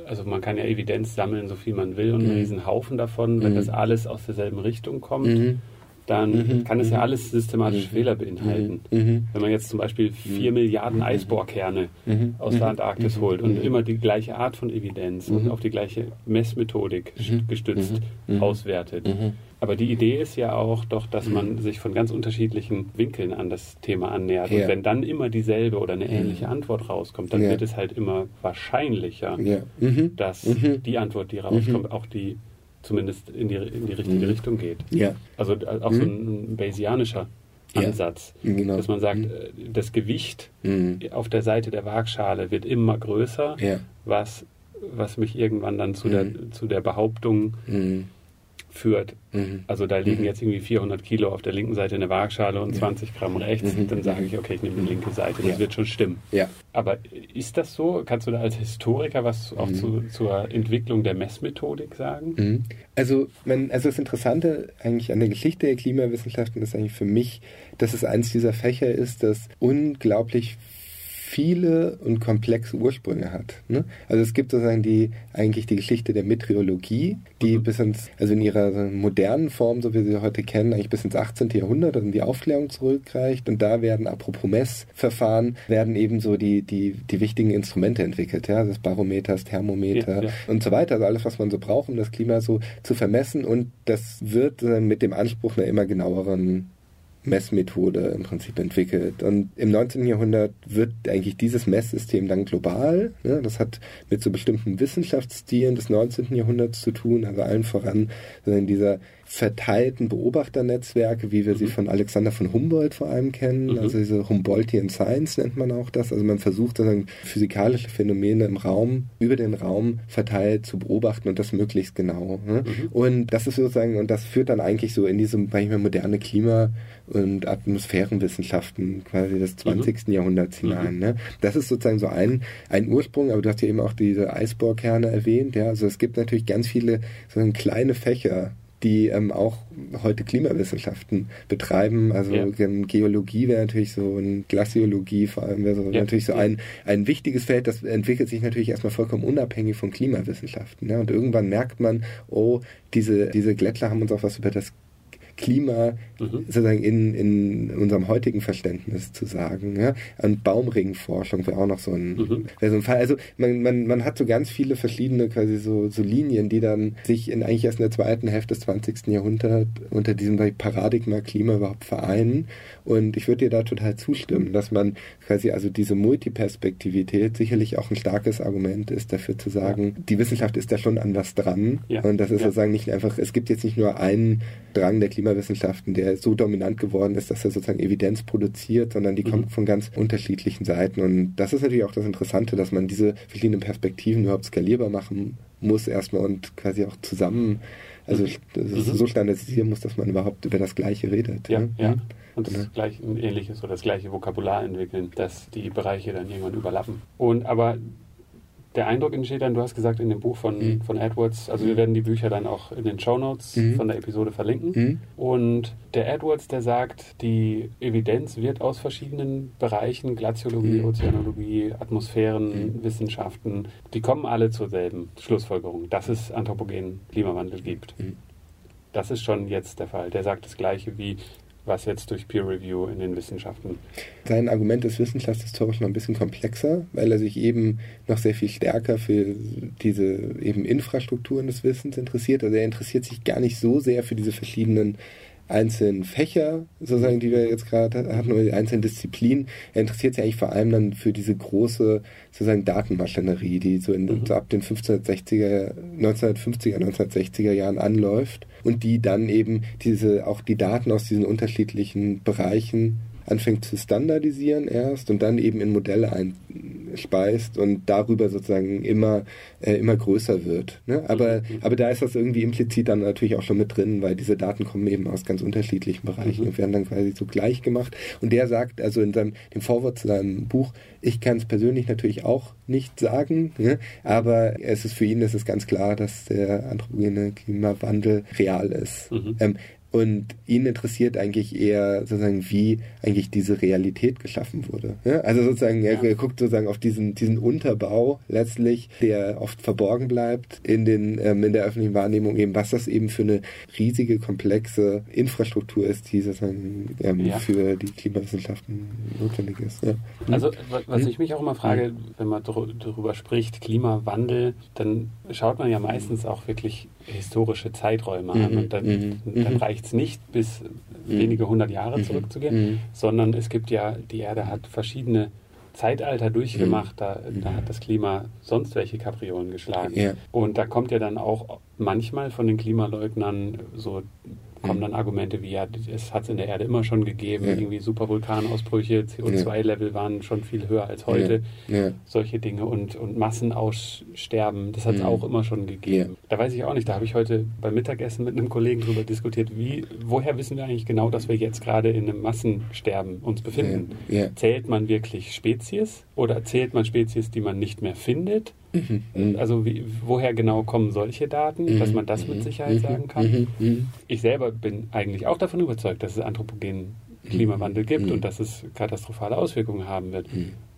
also man kann ja Evidenz sammeln, so viel man will und mhm. einen riesen Haufen davon, wenn mhm. das alles aus derselben Richtung kommt. Mhm dann mhm. kann es ja mhm. alles systematische mhm. Fehler beinhalten. Mhm. Wenn man jetzt zum Beispiel vier Milliarden Eisbohrkerne aus der Antarktis holt und immer die gleiche Art von Evidenz und auf die gleiche Messmethodik gestützt auswertet. Aber die Idee ist ja auch doch, dass man sich von ganz unterschiedlichen Winkeln an das Thema annähert. Ja. Und wenn dann immer dieselbe oder eine ähnliche Antwort rauskommt, dann ja. wird es halt immer wahrscheinlicher, ja. dass die Antwort, die rauskommt, auch die zumindest in die, in die richtige mhm. Richtung geht. Ja. Also äh, auch so mhm. ein Bayesianischer Ansatz, ja, genau. dass man sagt, mhm. Äh, das Gewicht mhm. auf der Seite der Waagschale wird immer größer, ja. was, was mich irgendwann dann zu, mhm. der, zu der Behauptung mhm führt. Mhm. Also da liegen mhm. jetzt irgendwie 400 Kilo auf der linken Seite eine Waagschale und 20 Gramm rechts. Mhm. Dann sage ich, okay, ich nehme die linke Seite. Das ja. wird schon stimmen. Ja. Aber ist das so? Kannst du da als Historiker was auch mhm. zu, zur Entwicklung der Messmethodik sagen? Mhm. Also, man, also das Interessante eigentlich an der Geschichte der Klimawissenschaften ist eigentlich für mich, dass es eins dieser Fächer ist, das unglaublich viele und komplexe Ursprünge hat. Ne? Also es gibt sozusagen die eigentlich die Geschichte der Meteorologie, die mhm. bis ins, also in ihrer modernen Form, so wie wir sie heute kennen, eigentlich bis ins 18. Jahrhundert, also in die Aufklärung zurückreicht. Und da werden apropos Messverfahren, werden eben so die, die, die wichtigen Instrumente entwickelt, ja, das Barometer, das Thermometer ja, ja. und so weiter. Also alles, was man so braucht, um das Klima so zu vermessen. Und das wird mit dem Anspruch einer immer genaueren Messmethode im Prinzip entwickelt. Und im 19. Jahrhundert wird eigentlich dieses Messsystem dann global. Ne? Das hat mit so bestimmten Wissenschaftsstilen des 19. Jahrhunderts zu tun, also allen voran in dieser verteilten Beobachternetzwerke, wie wir mhm. sie von Alexander von Humboldt vor allem kennen. Mhm. Also diese Humboldtian Science nennt man auch das. Also man versucht dann physikalische Phänomene im Raum, über den Raum verteilt zu beobachten und das möglichst genau. Ne? Mhm. Und das ist sozusagen, und das führt dann eigentlich so in diese manchmal moderne Klima- und Atmosphärenwissenschaften quasi des 20. Mhm. Jahrhunderts hinein. Mhm. Ne? Das ist sozusagen so ein, ein Ursprung, aber du hast ja eben auch diese Eisbohrkerne erwähnt. Ja? Also es gibt natürlich ganz viele so kleine Fächer, die ähm, auch heute Klimawissenschaften betreiben. Also ja. Geologie wäre natürlich so ein Glaziologie vor allem wäre so ja. natürlich so ein, ein wichtiges Feld, das entwickelt sich natürlich erstmal vollkommen unabhängig von Klimawissenschaften. Ne? Und irgendwann merkt man, oh, diese, diese Glättler haben uns auch was über das Klima mhm. sozusagen in, in unserem heutigen Verständnis zu sagen. Ja? Und Baumringforschung wäre auch noch so ein, mhm. so ein Fall. Also man, man, man hat so ganz viele verschiedene quasi so, so Linien, die dann sich in eigentlich erst in der zweiten Hälfte des 20. Jahrhunderts unter diesem Paradigma Klima überhaupt vereinen. Und ich würde dir da total zustimmen, dass man quasi also diese Multiperspektivität sicherlich auch ein starkes Argument ist dafür zu sagen, ja. die Wissenschaft ist da schon an was dran. Ja. Und das ist ja. sozusagen nicht einfach, es gibt jetzt nicht nur einen Drang der Klimawissenschaften, der so dominant geworden ist, dass er sozusagen Evidenz produziert, sondern die mhm. kommt von ganz unterschiedlichen Seiten. Und das ist natürlich auch das Interessante, dass man diese verschiedenen Perspektiven überhaupt skalierbar machen muss erstmal und quasi auch zusammen, also mhm. so standardisieren muss, dass man überhaupt über das Gleiche redet. Ja, ja. ja. Und das gleiche, ein ähnliches oder das gleiche Vokabular entwickeln, dass die Bereiche dann irgendwann überlappen. Und aber der Eindruck entsteht dann, du hast gesagt in dem Buch von, mhm. von Edwards, also wir werden die Bücher dann auch in den Shownotes mhm. von der Episode verlinken. Mhm. Und der Edwards, der sagt, die Evidenz wird aus verschiedenen Bereichen, Glaziologie, mhm. Ozeanologie, Atmosphärenwissenschaften, mhm. die kommen alle zur selben Schlussfolgerung, dass es anthropogenen Klimawandel gibt. Mhm. Das ist schon jetzt der Fall. Der sagt das Gleiche wie was jetzt durch Peer Review in den Wissenschaften. Sein Argument ist wissenschaftshistorisch noch ein bisschen komplexer, weil er sich eben noch sehr viel stärker für diese eben Infrastrukturen des Wissens interessiert. Also er interessiert sich gar nicht so sehr für diese verschiedenen einzelnen Fächer, sozusagen, die wir jetzt gerade hatten, oder die einzelnen Disziplinen. Er interessiert sich eigentlich vor allem dann für diese große, sozusagen, Datenmaschinerie, die so, in, mhm. so ab den 1560er, 1950er, 1960er Jahren anläuft und die dann eben diese, auch die Daten aus diesen unterschiedlichen Bereichen anfängt zu standardisieren erst und dann eben in Modelle einspeist und darüber sozusagen immer, äh, immer größer wird. Ne? Aber, mhm. aber da ist das irgendwie implizit dann natürlich auch schon mit drin, weil diese Daten kommen eben aus ganz unterschiedlichen Bereichen mhm. und werden dann quasi so gleich gemacht. Und der sagt also in seinem dem Vorwort zu seinem Buch, ich kann es persönlich natürlich auch nicht sagen, ne? aber es ist für ihn ist es ganz klar, dass der anthropogene Klimawandel real ist. Mhm. Ähm, Und ihn interessiert eigentlich eher sozusagen, wie eigentlich diese Realität geschaffen wurde. Ja? Also sozusagen, er, er guckt sozusagen auf diesen, diesen Unterbau letztlich, der oft verborgen bleibt in, den, ähm, in der öffentlichen Wahrnehmung, eben was das eben für eine riesige, komplexe Infrastruktur ist, die sozusagen ähm, ja. für die Klimawissenschaften notwendig ist. Ja. Also was hm? ich mich auch immer frage, wenn man darüber spricht, Klimawandel, dann schaut man ja meistens auch wirklich historische Zeiträume an. Mhm, und dann, mhm, dann mhm. reicht es nicht, bis wenige hundert Jahre zurückzugehen, sondern es gibt ja, die Erde hat verschiedene Zeitalter durchgemacht, da, da hat das Klima sonst welche Kapriolen geschlagen. Ja. Und da kommt ja dann auch manchmal von den Klimaleugnern so kommen dann Argumente wie, ja, es hat es in der Erde immer schon gegeben, ja. irgendwie Supervulkanausbrüche, CO2-Level waren schon viel höher als heute, ja. solche Dinge und, und Massenaussterben, das hat es mhm. auch immer schon gegeben. Da weiß ich auch nicht, da habe ich heute beim Mittagessen mit einem Kollegen drüber diskutiert, wie, woher wissen wir eigentlich genau, dass wir jetzt gerade in einem Massensterben uns befinden? Zählt man wirklich Spezies oder zählt man Spezies, die man nicht mehr findet? Mhm. Also wie, woher genau kommen solche Daten, mhm. dass man das mit Sicherheit mhm. sagen kann? Mhm. Ich selber bin eigentlich auch davon überzeugt, dass es anthropogenen Klimawandel gibt und dass es katastrophale Auswirkungen haben wird,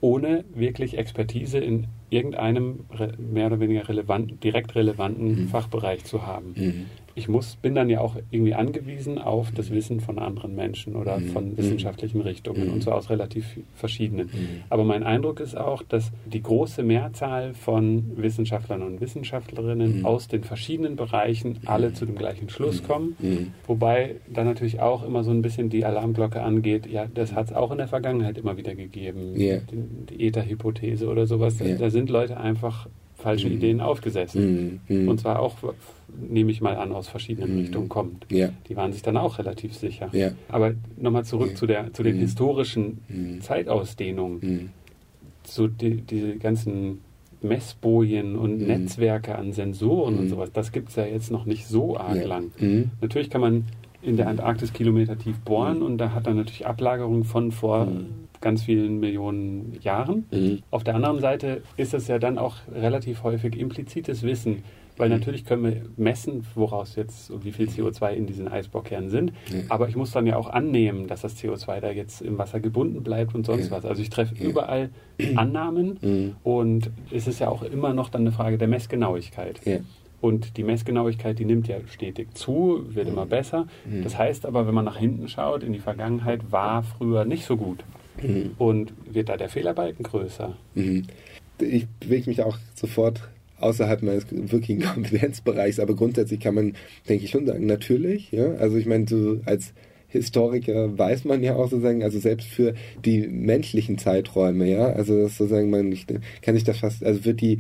ohne wirklich Expertise in irgendeinem mehr oder weniger relevanten, direkt relevanten Fachbereich zu haben ich muss, bin dann ja auch irgendwie angewiesen auf das Wissen von anderen Menschen oder mhm. von wissenschaftlichen Richtungen mhm. und so aus relativ verschiedenen. Mhm. Aber mein Eindruck ist auch, dass die große Mehrzahl von Wissenschaftlern und Wissenschaftlerinnen mhm. aus den verschiedenen Bereichen mhm. alle zu dem gleichen Schluss mhm. kommen. Wobei dann natürlich auch immer so ein bisschen die Alarmglocke angeht, ja, das hat es auch in der Vergangenheit immer wieder gegeben. Yeah. Die, die Ether-Hypothese oder sowas. Yeah. Da sind Leute einfach falsche Ideen aufgesetzt. Und zwar auch nehme ich mal an, aus verschiedenen mhm. Richtungen kommt. Ja. Die waren sich dann auch relativ sicher. Ja. Aber nochmal zurück ja. zu, der, zu den mhm. historischen mhm. Zeitausdehnungen. Mhm. So die, diese ganzen Messbojen und mhm. Netzwerke an Sensoren und mhm. sowas, das gibt es ja jetzt noch nicht so arg lang. Natürlich kann man in der Antarktis Kilometer tief bohren und da hat dann natürlich Ablagerungen von vor ganz vielen Millionen Jahren. Auf der anderen Seite ist es ja dann auch relativ häufig implizites Wissen, weil natürlich können wir messen, woraus jetzt wie viel CO2 in diesen Eisbohrkernen sind. Ja. Aber ich muss dann ja auch annehmen, dass das CO2 da jetzt im Wasser gebunden bleibt und sonst ja. was. Also ich treffe ja. überall *clears throat* Annahmen mhm. und es ist ja auch immer noch dann eine Frage der Messgenauigkeit. Und die Messgenauigkeit, die nimmt ja stetig zu, wird mhm. immer besser. Mhm. Das heißt aber, wenn man nach hinten schaut, in die Vergangenheit war früher nicht so gut. Mhm. Und wird da der Fehlerbalken größer? Mhm. Ich bewege mich auch sofort außerhalb meines wirklichen *laughs* Kompetenzbereichs, aber grundsätzlich kann man, denke ich, schon sagen, natürlich, ja. Also ich meine, so als Historiker weiß man ja auch sozusagen, also selbst für die menschlichen Zeiträume, ja, also das sozusagen man kann sich das fast, also wird die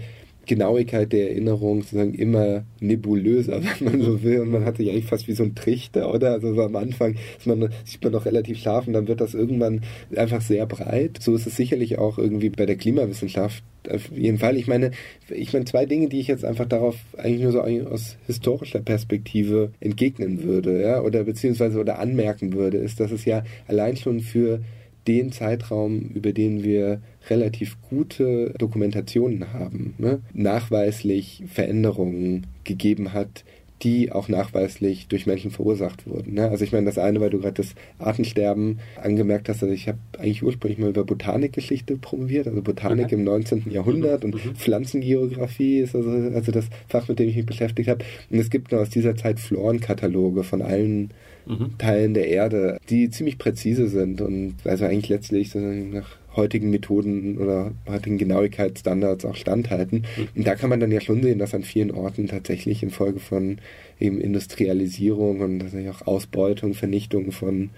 Genauigkeit der Erinnerung sozusagen immer nebulöser, *laughs* wenn man so will. Und man hat sich eigentlich fast wie so ein Trichter, oder? Also so am Anfang man, sieht man noch relativ scharf und dann wird das irgendwann einfach sehr breit. So ist es sicherlich auch irgendwie bei der Klimawissenschaft auf jeden Fall. Ich meine, ich meine, zwei Dinge, die ich jetzt einfach darauf eigentlich nur so aus historischer Perspektive entgegnen würde, ja, oder beziehungsweise oder anmerken würde, ist, dass es ja allein schon für den Zeitraum, über den wir relativ gute Dokumentationen haben, ne, nachweislich Veränderungen gegeben hat, die auch nachweislich durch Menschen verursacht wurden. Ne? Also ich meine, das eine, weil du gerade das Artensterben angemerkt hast, also ich habe eigentlich ursprünglich mal über Botanikgeschichte promoviert, also Botanik okay. im 19. Jahrhundert und mhm. Pflanzengeografie ist also, also das Fach, mit dem ich mich beschäftigt habe. Und es gibt noch aus dieser Zeit Florenkataloge von allen mhm. Teilen der Erde, die ziemlich präzise sind und also eigentlich letztlich nach heutigen Methoden oder heutigen Genauigkeitsstandards auch standhalten. Mhm. Und da kann man dann ja schon sehen, dass an vielen Orten tatsächlich infolge von eben Industrialisierung und tatsächlich auch Ausbeutung, Vernichtung von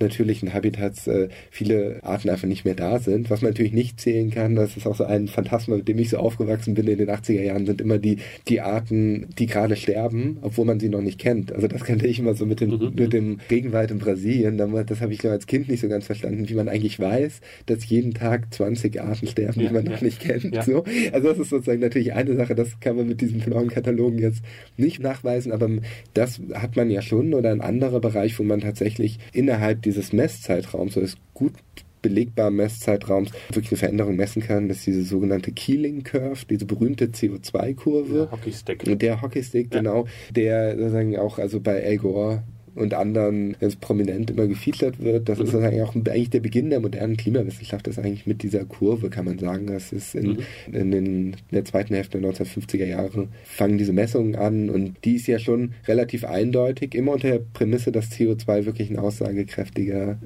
natürlichen Habitats äh, viele Arten einfach nicht mehr da sind. Was man natürlich nicht zählen kann, das ist auch so ein Phantasma, mit dem ich so aufgewachsen bin in den 80er Jahren, sind immer die, die Arten, die gerade sterben, obwohl man sie noch nicht kennt. Also das kannte ich immer so mit dem, mhm. mit dem Regenwald in Brasilien. Das habe ich als Kind nicht so ganz verstanden, wie man eigentlich weiß, dass jeden Tag 20 Arten sterben, ja, die man ja. noch nicht kennt. Ja. So. Also das ist sozusagen natürlich eine Sache, das kann man mit diesen Katalogen jetzt nicht nachweisen, aber das hat man ja schon oder ein anderer Bereich, wo man tatsächlich innerhalb dieses Messzeitraums, so ist gut belegbaren Messzeitraums wirklich eine Veränderung messen kann, ist diese sogenannte Keeling Curve, diese berühmte CO2-Kurve. Der Hockeystick. Der Hockeystick, ja. genau, der sozusagen auch also bei Al Gore und anderen ganz prominent immer gefeatured wird. Das mhm. ist eigentlich auch eigentlich der Beginn der modernen Klimawissenschaft, das ist eigentlich mit dieser Kurve, kann man sagen. Das ist in, mhm. in, den, in der zweiten Hälfte der 1950er Jahre fangen diese Messungen an und die ist ja schon relativ eindeutig, immer unter der Prämisse, dass CO2 wirklich ein aussagekräftiger.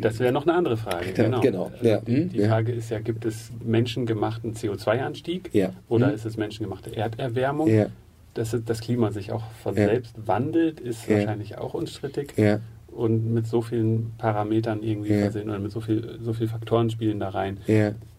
Das wäre noch eine andere Frage. Genau. genau. Also ja. Die, die ja. Frage ist ja, gibt es menschengemachten CO2-Anstieg ja. oder mhm. ist es menschengemachte Erderwärmung? Ja. Dass das Klima sich auch von selbst wandelt, ist wahrscheinlich auch unstrittig. Und mit so vielen Parametern irgendwie versehen oder mit so viel, so viel Faktoren spielen da rein.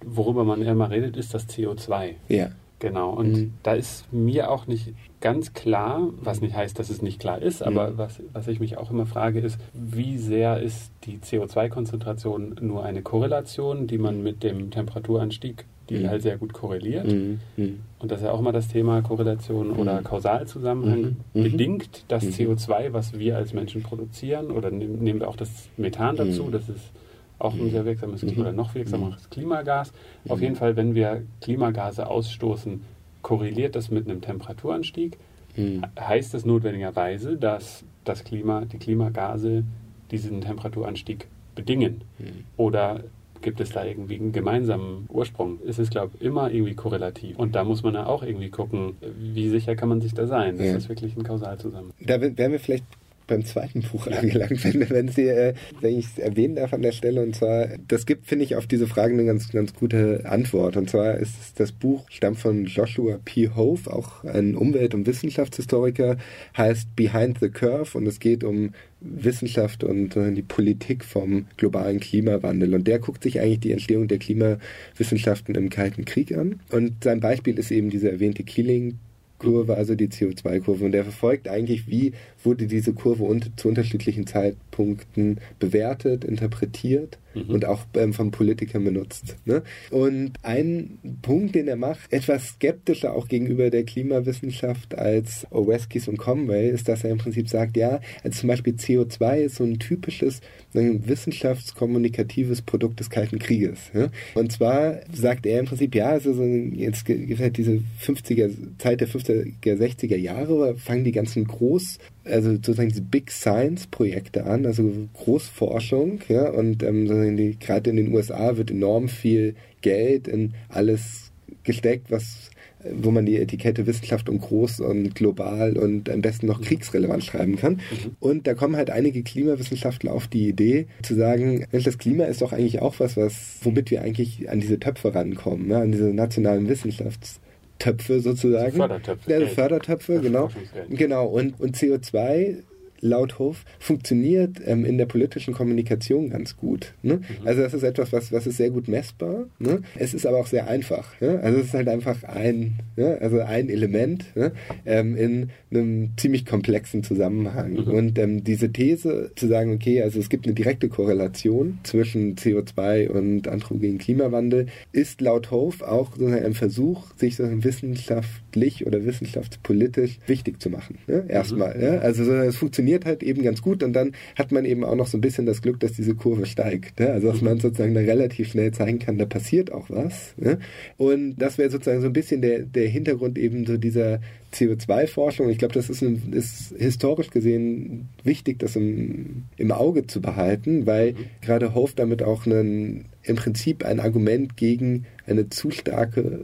Worüber man immer redet, ist das CO2. Ja. Genau, und mhm. da ist mir auch nicht ganz klar, was nicht heißt, dass es nicht klar ist, aber mhm. was, was ich mich auch immer frage, ist, wie sehr ist die CO2-Konzentration nur eine Korrelation, die man mit dem Temperaturanstieg, die mhm. halt sehr gut korreliert. Mhm. Mhm. Und das ist ja auch immer das Thema Korrelation oder mhm. Kausalzusammenhang. Bedingt das CO2, was wir als Menschen produzieren, oder nehmen wir auch das Methan dazu, das ist auch ein sehr wirksames mhm. oder noch wirksameres Klimagas. Auf jeden Fall, wenn wir Klimagase ausstoßen, korreliert das mit einem Temperaturanstieg. Mhm. Heißt das notwendigerweise, dass das Klima, die Klimagase diesen Temperaturanstieg bedingen? Mhm. Oder gibt es da irgendwie einen gemeinsamen Ursprung? Es ist, glaube ich, immer irgendwie korrelativ. Und da muss man ja auch irgendwie gucken, wie sicher kann man sich da sein? Das ja. ist wirklich ein Kausalzusammenhang. Da wären wir vielleicht beim zweiten Buch *laughs* angelangt, wenn, wenn, Sie, äh, wenn ich es erwähnen darf an der Stelle. Und zwar, das gibt, finde ich, auf diese Frage eine ganz, ganz gute Antwort. Und zwar ist das Buch, stammt von Joshua P. Hove, auch ein Umwelt- und Wissenschaftshistoriker, heißt Behind the Curve und es geht um Wissenschaft und äh, die Politik vom globalen Klimawandel. Und der guckt sich eigentlich die Entstehung der Klimawissenschaften im Kalten Krieg an. Und sein Beispiel ist eben diese erwähnte Keeling Kurve, also die CO2-Kurve. Und der verfolgt eigentlich, wie wurde diese Kurve unter, zu unterschiedlichen Zeitpunkten bewertet, interpretiert mhm. und auch ähm, von Politikern benutzt. Ne? Und ein Punkt, den er macht, etwas skeptischer auch gegenüber der Klimawissenschaft als Oweskis und Conway, ist, dass er im Prinzip sagt, ja, also zum Beispiel CO2 ist so ein typisches ein wissenschaftskommunikatives Produkt des Kalten Krieges. Ja? Und zwar sagt er im Prinzip, ja, also so, jetzt gibt halt diese 50er, Zeit der 50er, 60er Jahre, fangen die ganzen Groß- also sozusagen diese Big Science Projekte an, also Großforschung, ja, und ähm, gerade in den USA wird enorm viel Geld in alles gesteckt, was wo man die Etikette Wissenschaft und groß und global und am besten noch kriegsrelevant schreiben kann. Mhm. Und da kommen halt einige Klimawissenschaftler auf die Idee zu sagen, das Klima ist doch eigentlich auch was, was womit wir eigentlich an diese Töpfe rankommen, ja, an diese nationalen Wissenschafts Töpfe sozusagen. Fördertöpfe. Ja, Fördertöpfe, genau. Genau. Und, und CO2 laut Hof funktioniert ähm, in der politischen Kommunikation ganz gut. Ne? Mhm. Also das ist etwas, was, was ist sehr gut messbar. Ne? Es ist aber auch sehr einfach. Ne? Also es ist halt einfach ein, ne? also ein Element ne? ähm, in einem ziemlich komplexen Zusammenhang. Mhm. Und ähm, diese These zu sagen, okay, also es gibt eine direkte Korrelation zwischen CO2 und anthropogenen Klimawandel, ist laut Hof auch sozusagen ein Versuch, sich so wissenschaftlich oder wissenschaftspolitisch wichtig zu machen. Ne? Erstmal. Mhm. Ja? Also es funktioniert funktioniert halt eben ganz gut und dann hat man eben auch noch so ein bisschen das Glück, dass diese Kurve steigt. Ne? Also dass man sozusagen da relativ schnell zeigen kann, da passiert auch was. Ne? Und das wäre sozusagen so ein bisschen der, der Hintergrund eben so dieser CO2-Forschung. Ich glaube, das ist, ein, ist, historisch gesehen wichtig, das im, im Auge zu behalten, weil mhm. gerade Hof damit auch einen, im Prinzip ein Argument gegen eine zu starke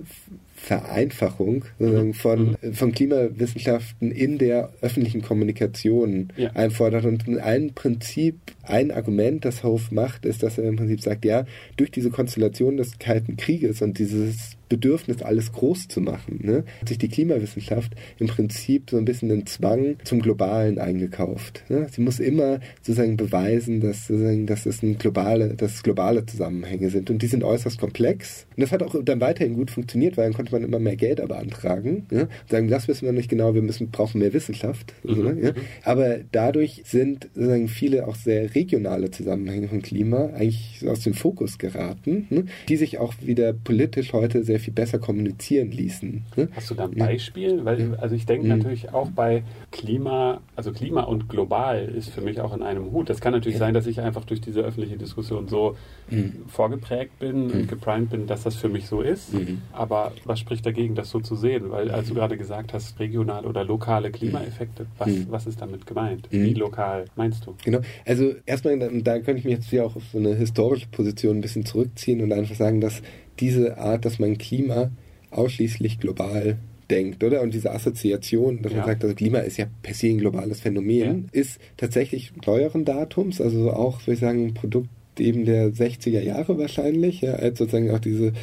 Vereinfachung mhm. von, mhm. von Klimawissenschaften in der öffentlichen Kommunikation ja. einfordert. Und ein Prinzip, ein Argument, das Hof macht, ist, dass er im Prinzip sagt, ja, durch diese Konstellation des Kalten Krieges und dieses Bedürfnis, alles groß zu machen, ne, hat sich die Klimawissenschaft im Prinzip so ein bisschen den Zwang zum Globalen eingekauft. Ne? Sie muss immer sozusagen beweisen, dass, sozusagen, dass es ein globale, dass es globale Zusammenhänge sind. Und die sind äußerst komplex. Und das hat auch dann weiterhin gut funktioniert, weil dann konnte man immer mehr Geld beantragen. Ja? sagen, das wissen wir nicht genau, wir müssen, brauchen mehr Wissenschaft. Mhm. Ne? ja? Aber dadurch sind sozusagen viele auch sehr regionale Zusammenhänge von Klima eigentlich aus dem Fokus geraten, ne? die sich auch wieder politisch heute sehr sehr viel besser kommunizieren ließen. Ne? Hast du da ein Beispiel? Weil, also ich denke mhm. natürlich auch bei Klima, also Klima und global ist für mich auch in einem Hut. Das kann natürlich sein, dass ich einfach durch diese öffentliche Diskussion so mhm. vorgeprägt bin mhm. und geprimed bin, dass das für mich so ist. Mhm. Aber was spricht dagegen, das so zu sehen? Weil als du gerade gesagt hast, regionale oder lokale Klimaeffekte, was, mhm. was ist damit gemeint? Wie lokal meinst du? Genau, also erstmal, da könnte ich mich jetzt hier auch auf so eine historische Position ein bisschen zurückziehen und einfach sagen, dass diese Art, dass man Klima ausschließlich global denkt, oder? Und diese Assoziation, dass ja. man sagt, also Klima ist ja per se ein globales Phänomen, ja. ist tatsächlich neueren Datums, also auch, würde ich sagen, ein Produkt eben der 60er Jahre wahrscheinlich, ja, als sozusagen auch diese,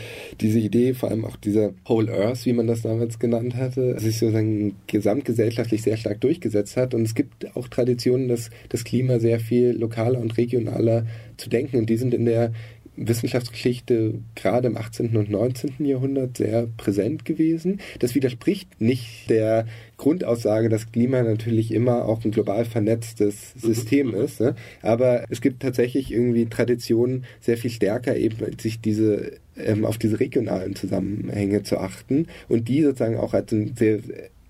diese Idee, vor allem auch dieser Whole Earth, wie man das damals genannt hatte, sich sozusagen gesamtgesellschaftlich sehr stark durchgesetzt hat. Und es gibt auch Traditionen, dass das Klima sehr viel lokaler und regionaler zu denken. Und die sind in der Wissenschaftsgeschichte gerade im 18. und 19. Jahrhundert sehr präsent gewesen. Das widerspricht nicht der Grundaussage, dass Klima natürlich immer auch ein global vernetztes mhm. System mhm. ist. Ne? Aber es gibt tatsächlich irgendwie Traditionen, sehr viel stärker eben sich diese ähm, auf diese regionalen Zusammenhänge zu achten und die sozusagen auch als ein sehr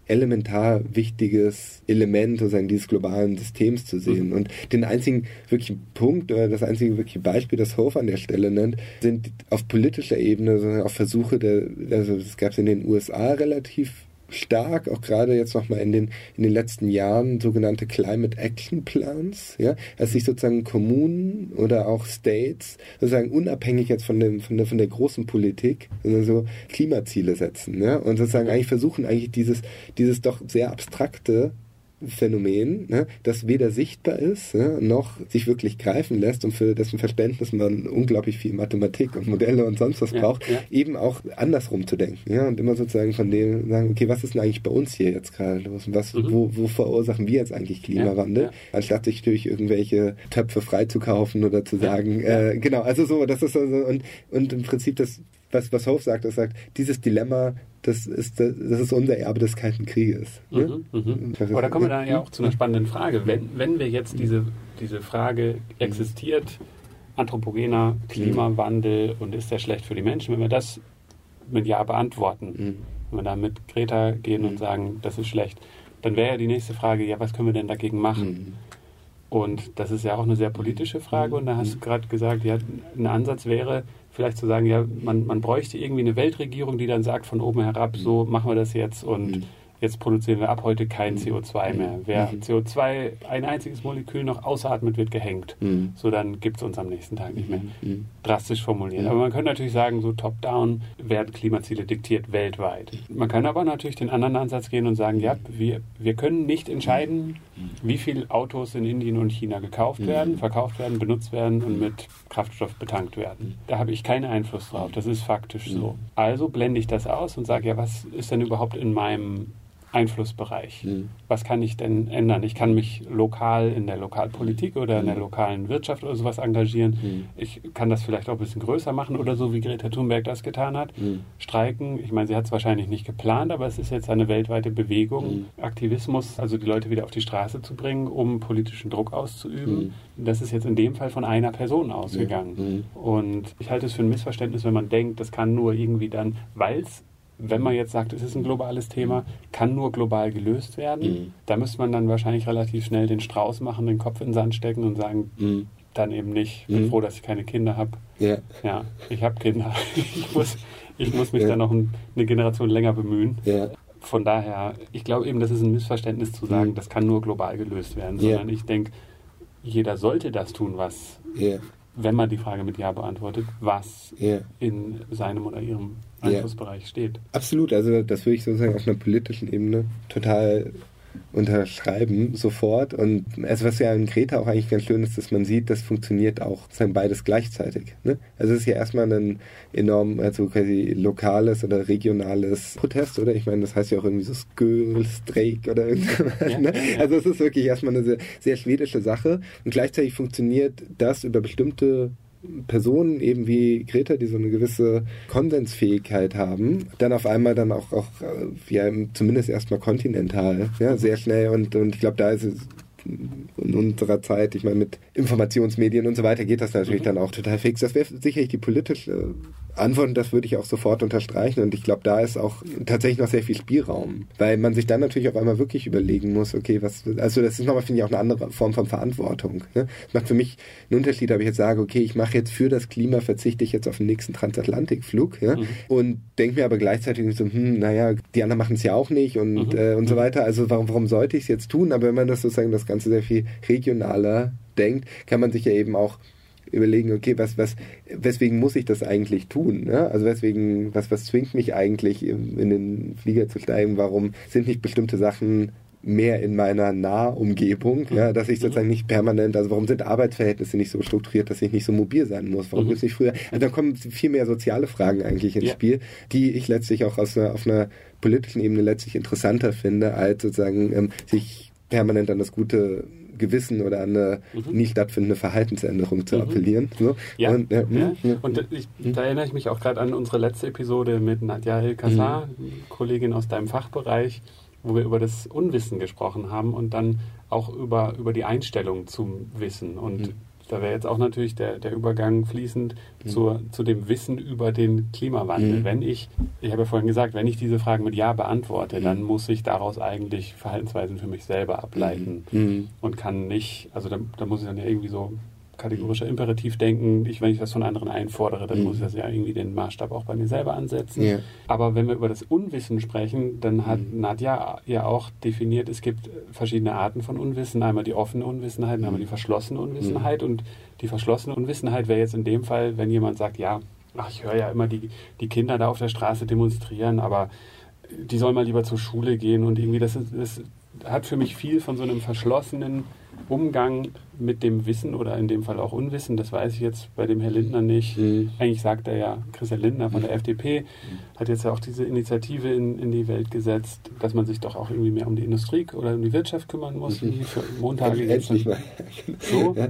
elementar wichtiges Element sozusagen dieses globalen Systems zu sehen. Mhm. Und den einzigen wirklichen Punkt oder das einzige wirkliche Beispiel, das Hof an der Stelle nennt, sind auf politischer Ebene, sondern auf Versuche der, also das gab es in den USA relativ stark, auch gerade jetzt nochmal in den, in den letzten Jahren, sogenannte Climate Action Plans, ja, als sich sozusagen Kommunen oder auch States sozusagen unabhängig jetzt von dem, von der, von der großen Politik, sondern so Klimaziele setzen, ja, und sozusagen eigentlich versuchen, eigentlich dieses, dieses doch sehr abstrakte Phänomen, ne, das weder sichtbar ist ne, noch sich wirklich greifen lässt und für dessen Verständnis man unglaublich viel Mathematik und Modelle und sonst was ja, braucht, ja. eben auch andersrum zu denken. Ja, und immer sozusagen von dem sagen, okay, was ist denn eigentlich bei uns hier jetzt gerade los und was, mhm. wo, wo verursachen wir jetzt eigentlich Klimawandel, ja, anstatt sich durch irgendwelche Töpfe freizukaufen oder zu sagen, äh, genau, also so, das ist so, und, und im Prinzip das was, was Hof sagt, er sagt, dieses Dilemma, das ist, das ist unser Erbe des Kalten Krieges. Ne? Mhm, mhm. Aber da kommen wir dann ja auch zu einer *laughs* spannenden Frage. Wenn, wenn wir jetzt diese, diese Frage existiert, anthropogener Klimawandel und ist der schlecht für die Menschen, wenn wir das mit Ja beantworten, mhm. wenn wir da mit Greta gehen und mhm. sagen, das ist schlecht, dann wäre ja die nächste Frage, ja, was können wir denn dagegen machen? Mhm. Und das ist ja auch eine sehr politische Frage. Und da hast du gerade gesagt, ja, ein Ansatz wäre, vielleicht zu sagen, ja, man, man bräuchte irgendwie eine Weltregierung, die dann sagt von oben herab, so machen wir das jetzt und mhm jetzt produzieren wir ab heute kein mhm. CO2 mehr. Wer mhm. CO2 ein einziges Molekül noch ausatmet, wird gehängt. Mhm. So, dann gibt es uns am nächsten Tag nicht mehr. Mhm. mhm. Drastisch formuliert. Aber man könnte natürlich sagen, so top-down werden Klimaziele diktiert weltweit. Man kann aber natürlich den anderen Ansatz gehen und sagen, ja, wir, wir können nicht entscheiden, mhm. wie viele Autos in Indien und China gekauft werden, verkauft werden, benutzt werden und mit Kraftstoff betankt werden. Da habe ich keinen Einfluss drauf. Das ist faktisch so. Also blende ich das aus und sage, ja, was ist denn überhaupt in meinem Einflussbereich. Mhm. Was kann ich denn ändern? Ich kann mich lokal in der Lokalpolitik oder in der mhm. lokalen Wirtschaft oder sowas engagieren. Mhm. Ich kann das vielleicht auch ein bisschen größer machen oder so, wie Greta Thunberg das getan hat. Mhm. Streiken. Ich meine, sie hat es wahrscheinlich nicht geplant, aber es ist jetzt eine weltweite Bewegung. Mhm. Aktivismus, also die Leute wieder auf die Straße zu bringen, um politischen Druck auszuüben. Mhm. Das ist jetzt in dem Fall von einer Person ausgegangen. Und ich halte es für ein Missverständnis, wenn man denkt, das kann nur irgendwie dann, weil es wenn man jetzt sagt, es ist ein globales Thema, kann nur global gelöst werden. Mhm. Da müsste man dann wahrscheinlich relativ schnell den Strauß machen, den Kopf in den Sand stecken und sagen, mhm. dann eben nicht. Ich bin mhm. froh, dass ich keine Kinder habe. Ja. ja, ich habe Kinder. *laughs* ich, muss, ich muss mich ja. dann noch eine Generation länger bemühen. Ja. Von daher, ich glaube eben, das ist ein Missverständnis zu sagen, mhm. das kann nur global gelöst werden, sondern ich denke, jeder sollte das tun, was wenn man die Frage mit Ja beantwortet, was in seinem oder ihrem Einflussbereich yeah. steht. Absolut, also das würde ich sozusagen auf einer politischen Ebene total unterschreiben sofort. Und also was ja in Greta auch eigentlich ganz schön ist, dass man sieht, das funktioniert auch sozusagen beides gleichzeitig. Ne? Also es ist ja erstmal ein enorm, also quasi lokales oder regionales Protest, oder? Ich meine, das heißt ja auch irgendwie so Skölstreik oder *laughs* irgendwas. Ja, ne? ja, ja. Also es ist wirklich erstmal eine sehr, sehr schwedische Sache. Und gleichzeitig funktioniert das über bestimmte Personen eben wie Greta, die so eine gewisse Konsensfähigkeit haben, dann auf einmal dann auch, auch äh, ja, zumindest erstmal kontinental, ja, sehr schnell. Und, und ich glaube, da ist es in unserer Zeit, ich meine, mit Informationsmedien und so weiter geht das natürlich mhm. dann auch total fix. Das wäre sicherlich die politische antworten, das würde ich auch sofort unterstreichen. Und ich glaube, da ist auch tatsächlich noch sehr viel Spielraum, weil man sich dann natürlich auf einmal wirklich überlegen muss, okay, was, also das ist nochmal, finde ich, auch eine andere Form von Verantwortung. Ne? Das macht für mich einen Unterschied, ob ich jetzt sage, okay, ich mache jetzt für das Klima, verzichte ich jetzt auf den nächsten Transatlantikflug ja? Mhm. und denke mir aber gleichzeitig so, hm, naja, die anderen machen es ja auch nicht und, mhm. äh, und so mhm. weiter. Also warum, warum sollte ich es jetzt tun? Aber wenn man das sozusagen das Ganze sehr viel regionaler denkt, kann man sich ja eben auch überlegen, okay, was, was, weswegen muss ich das eigentlich tun? Ne? Also weswegen, was, was zwingt mich eigentlich in den Flieger zu steigen? Warum sind nicht bestimmte Sachen mehr in meiner Nahumgebung, ja, dass ich sozusagen nicht permanent, also warum sind Arbeitsverhältnisse nicht so strukturiert, dass ich nicht so mobil sein muss? Warum mhm. gibt es nicht früher? Also da kommen viel mehr soziale Fragen eigentlich ins ja. Spiel, die ich letztlich auch aus einer, auf einer politischen Ebene letztlich interessanter finde, als sozusagen ähm, sich permanent an das gute Gewissen oder an eine mhm. nie stattfindende Verhaltensänderung zu mhm. appellieren. So. Ja. Und, ja, ja. ja. und ich, da erinnere ich mich auch gerade an unsere letzte Episode mit Nadja El-Kassar, mhm. Kollegin aus deinem Fachbereich, wo wir über das Unwissen gesprochen haben und dann auch über, über die Einstellung zum Wissen. Und mhm da wäre jetzt auch natürlich der, der Übergang fließend mhm. zur, zu dem Wissen über den Klimawandel. Mhm. Wenn ich, ich habe ja vorhin gesagt, wenn ich diese Fragen mit Ja beantworte, mhm. dann muss ich daraus eigentlich Verhaltensweisen für mich selber ableiten mhm. Mhm. und kann nicht, also da, da muss ich dann ja irgendwie so kategorischer Imperativ denken. Ich, wenn ich das von anderen einfordere, dann mhm. muss ich das ja irgendwie den Maßstab auch bei mir selber ansetzen. Ja. Aber wenn wir über das Unwissen sprechen, dann hat mhm. Nadja ja auch definiert, es gibt verschiedene Arten von Unwissen. Einmal die offene Unwissenheit, einmal die verschlossene Unwissenheit. Mhm. Und die verschlossene Unwissenheit wäre jetzt in dem Fall, wenn jemand sagt, ja, ach, ich höre ja immer die, die Kinder da auf der Straße demonstrieren, aber die sollen mal lieber zur Schule gehen und irgendwie das, ist, das hat für mich viel von so einem verschlossenen Umgang mit dem Wissen oder in dem Fall auch Unwissen, das weiß ich jetzt bei dem Herr Lindner nicht. Mhm. Eigentlich sagt er ja, Christian Lindner von der mhm. FDP hat jetzt ja auch diese Initiative in, in die Welt gesetzt, dass man sich doch auch irgendwie mehr um die Industrie oder um die Wirtschaft kümmern muss, mhm. wie für Montage jetzt. So. *laughs*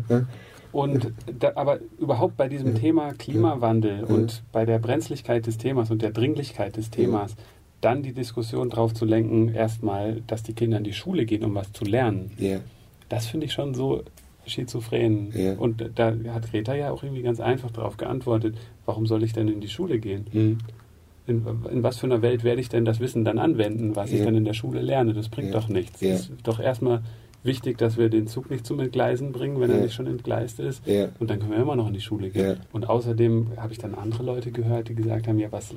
Und da, aber überhaupt bei diesem Thema Klimawandel und bei der Brenzlichkeit des Themas und der Dringlichkeit des Themas, dann die Diskussion darauf zu lenken, erstmal, dass die Kinder in die Schule gehen, um was zu lernen. Yeah. Das finde ich schon so schizophren. Ja. Und da hat Greta ja auch irgendwie ganz einfach darauf geantwortet, warum soll ich denn in die Schule gehen? Mhm. In, in, was für einer Welt werde ich denn das Wissen dann anwenden, was ja. ich dann in der Schule lerne? Das bringt ja. doch nichts. Es ist doch erstmal wichtig, dass wir den Zug nicht zum Entgleisen bringen, wenn er nicht schon entgleist ist. Und dann können wir immer noch in die Schule gehen. Und außerdem habe ich dann andere Leute gehört, die gesagt haben, ja, was,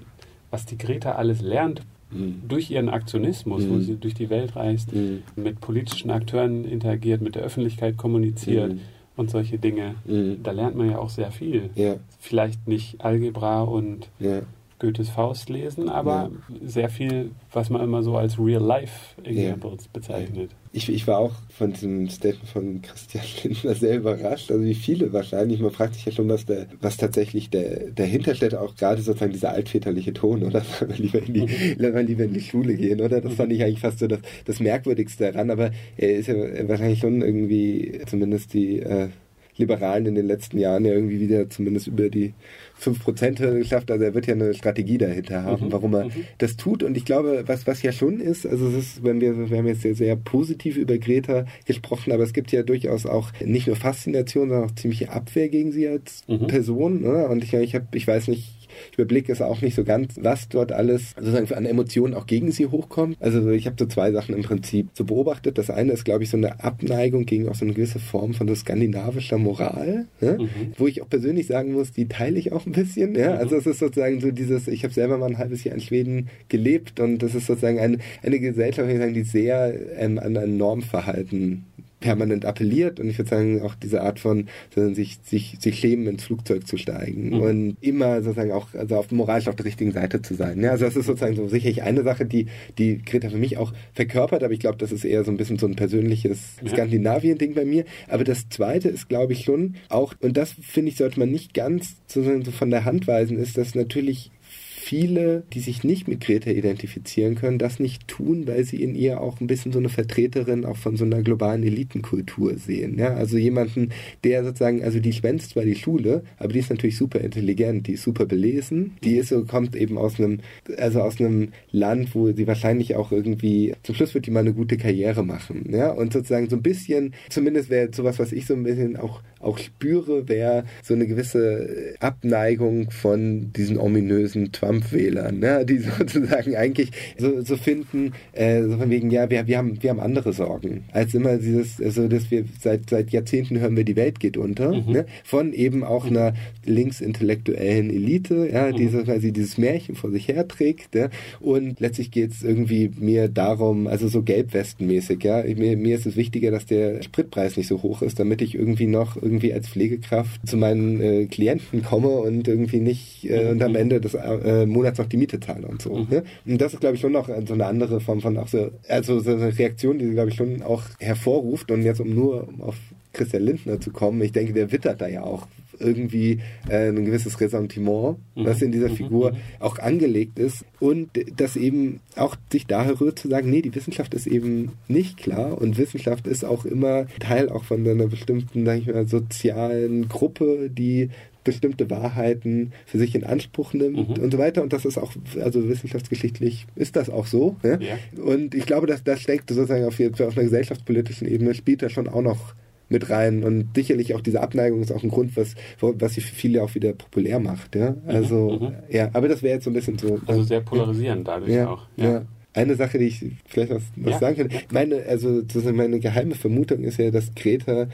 was die Greta alles lernt mhm. durch ihren Aktionismus, mhm. wo sie durch die Welt reist, mhm. mit politischen Akteuren interagiert, mit der Öffentlichkeit kommuniziert mhm. und solche Dinge. Mhm. Da lernt man ja auch sehr viel. Ja. Vielleicht nicht Algebra und ja. Goethes Faust lesen, aber ja. sehr viel, was man immer so als Real-Life-Examples ja. bezeichnet. Ich, ich war auch von diesem Statement von Christian *laughs* Lindner sehr überrascht, also wie viele wahrscheinlich. Man fragt sich ja schon, was, der, was tatsächlich der, dahinter steht, auch gerade sozusagen dieser altväterliche Ton, oder? *laughs* Sollen wir lieber in die, mhm. lieber in die Schule gehen, oder? Das fand ich eigentlich fast so das, das Merkwürdigste daran, aber er ist ja wahrscheinlich schon irgendwie, zumindest die äh, Liberalen in den letzten Jahren ja irgendwie wieder zumindest über die 5% geschafft. Also er wird ja eine Strategie dahinter haben, mhm. warum er mhm. das tut. Und ich glaube, was, was ja schon ist, also es ist, wenn wir, wir haben jetzt sehr, sehr positiv über Greta gesprochen, aber es gibt ja durchaus auch nicht nur Faszination, sondern auch ziemliche Abwehr gegen sie als mhm. Person. Ne? Und ich, ich, hab, ich weiß nicht, ich überblicke es auch nicht so ganz, was dort alles sozusagen an Emotionen auch gegen sie hochkommt. Also ich habe so zwei Sachen im Prinzip so beobachtet. Das eine ist, glaube ich, so eine Abneigung gegen auch so eine gewisse Form von so skandinavischer Moral, ne? mhm. wo ich auch persönlich sagen muss, die teile ich auch ein bisschen. Ja? Also es ist sozusagen so dieses, ich habe selber mal ein halbes Jahr in Schweden gelebt und das ist sozusagen eine, eine Gesellschaft, die sehr ähm, an ein Normverhalten permanent appelliert und ich würde sagen auch diese Art von sondern sich sich sich schämen ins Flugzeug zu steigen mhm. und immer sozusagen auch also auf moralisch auf der richtigen Seite zu sein. Ja, also das ist sozusagen so sicherlich eine Sache, die die Greta für mich auch verkörpert, aber ich glaube, das ist eher so ein bisschen so ein persönliches ja. Skandinavien-Ding bei mir. Aber das Zweite ist, glaube ich schon auch und das finde ich sollte man nicht ganz sozusagen so von der Hand weisen, ist, dass natürlich viele, die sich nicht mit Greta identifizieren können, das nicht tun, weil sie in ihr auch ein bisschen so eine Vertreterin auch von so einer globalen Elitenkultur sehen. Ja? Also jemanden, der sozusagen, also die schwänzt zwar die Schule, aber die ist natürlich super intelligent, die ist super belesen, die ist so, kommt eben aus einem, also aus einem Land, wo sie wahrscheinlich auch irgendwie, zum Schluss wird die mal eine gute Karriere machen. Ja? Und sozusagen so ein bisschen, zumindest wäre sowas, was ich so ein bisschen auch, auch spüre, wäre so eine gewisse Abneigung von diesen ominösen Trump-Wählern, ne? die *laughs* sozusagen eigentlich so, so finden, äh, so von wegen, ja, wir, wir, haben, wir haben andere Sorgen, als immer dieses, also dass wir seit, seit Jahrzehnten hören wir, die Welt geht unter, mhm. ne? von eben auch einer linksintellektuellen Elite, ja, die mhm. so quasi dieses Märchen vor sich herträgt, ja? und letztlich geht es irgendwie mir darum, also so gelbwestenmäßig, ja, mir, mir ist es wichtiger, dass der Spritpreis nicht so hoch ist, damit ich irgendwie noch irgendwie als Pflegekraft zu meinen äh, Klienten komme und irgendwie nicht äh, und am mhm. Ende des äh, Monats noch die Miete zahle und so. Mhm. Ne? Und das ist, glaube ich, schon noch so eine andere Form von auch so, also so eine Reaktion, die glaube ich, schon auch hervorruft. Und jetzt, um nur auf Christian Lindner zu kommen, ich denke, der wittert da ja auch irgendwie äh, ein gewisses Ressentiment, mhm. was in dieser mhm. Figur auch angelegt ist und das eben auch sich daher rührt zu sagen, nee, die Wissenschaft ist eben nicht klar und Wissenschaft ist auch immer Teil auch von einer bestimmten, sag ich mal, sozialen Gruppe, die bestimmte Wahrheiten für sich in Anspruch nimmt mhm. und so weiter. Und das ist auch, also wissenschaftsgeschichtlich ist das auch so. Ja? Ja. Und ich glaube, dass das steckt sozusagen auf, auf einer gesellschaftspolitischen Ebene, spielt da schon auch noch mit rein. Und sicherlich auch diese Abneigung ist auch ein Grund, was, was sie für viele auch wieder populär macht. Ja, mhm, also, mhm. ja, aber das wäre jetzt so ein bisschen so. Also sehr polarisierend dadurch ja, auch. Ja. ja. Eine Sache, die ich vielleicht was ja. sagen kann. Meine, also meine geheime Vermutung ist ja, dass Greta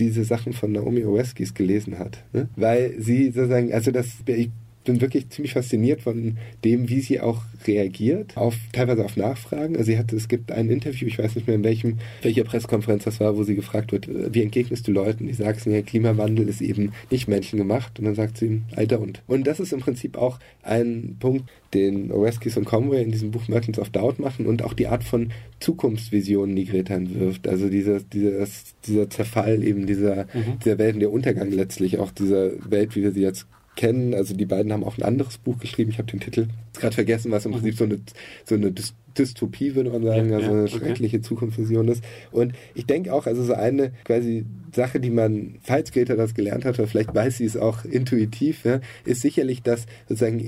diese Sachen von Naomi Oreskes gelesen hat. Ne? Weil sie sozusagen, also das, ich bin wirklich ziemlich fasziniert von dem, wie sie auch reagiert, auf teilweise auf Nachfragen. Also sie hatte, es gibt ein Interview, ich weiß nicht mehr in welchem, welcher Pressekonferenz das war, wo sie gefragt wird, wie entgegnest du Leuten, die sagen, ja, Klimawandel ist eben nicht menschengemacht. Und dann sagt sie, Alter und. Und das ist im Prinzip auch ein Punkt, den Oreskes und Conway in diesem Buch Merchants of Doubt machen und auch die Art von Zukunftsvisionen, die Greta entwirft. Also dieser, dieser, dieser Zerfall eben dieser, mhm. dieser Welt und der Untergang letztlich auch dieser Welt, wie wir sie jetzt kennen. Also die beiden haben auch ein anderes Buch geschrieben. Ich habe den Titel gerade vergessen, was im Prinzip so eine, so eine Dystopie, würde man sagen, ja, also eine okay. schreckliche Zukunftsvision ist. Und ich denke auch, also so eine quasi Sache, die man, falls Greta das gelernt hat, oder vielleicht weiß sie es auch intuitiv, ja, ist sicherlich, dass sozusagen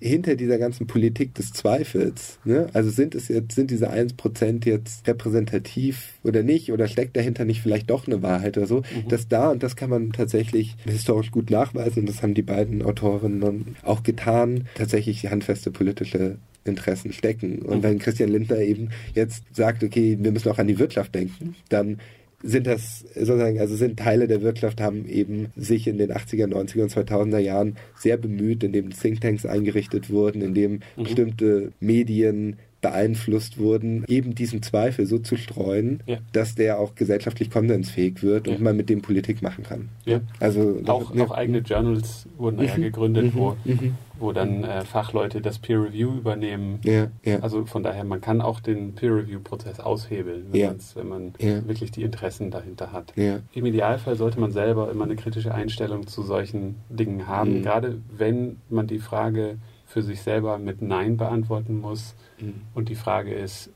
hinter dieser ganzen Politik des Zweifels, ne, also sind es jetzt, sind diese 1% jetzt repräsentativ oder nicht, oder steckt dahinter nicht vielleicht doch eine Wahrheit oder so, mhm. dass da, und das kann man tatsächlich historisch gut nachweisen, und das haben die beiden Autorinnen auch getan, tatsächlich handfeste politische Interessen stecken. Und wenn Christian Lindner eben jetzt sagt, okay, wir müssen auch an die Wirtschaft denken, dann sind das sozusagen, also sind Teile der Wirtschaft, haben eben sich in den 80er, 90er und 2000er Jahren sehr bemüht, indem Thinktanks eingerichtet wurden, indem mhm. bestimmte Medien beeinflusst wurden, eben diesen Zweifel so zu streuen, ja. dass der auch gesellschaftlich konsensfähig wird ja. und man mit dem Politik machen kann. Ja. Also auch, auch eigene Journals wurden mhm. ja gegründet, mhm. wo, mhm. wo dann äh, Fachleute das Peer Review übernehmen. Also von daher, man kann auch den Peer Review Prozess aushebeln, wenn, wenn man wirklich die Interessen dahinter hat. Im Idealfall sollte man selber immer eine kritische Einstellung zu solchen Dingen haben, mhm. gerade wenn man die Frage für sich selber mit Nein beantworten muss. Mhm. Und die Frage ist,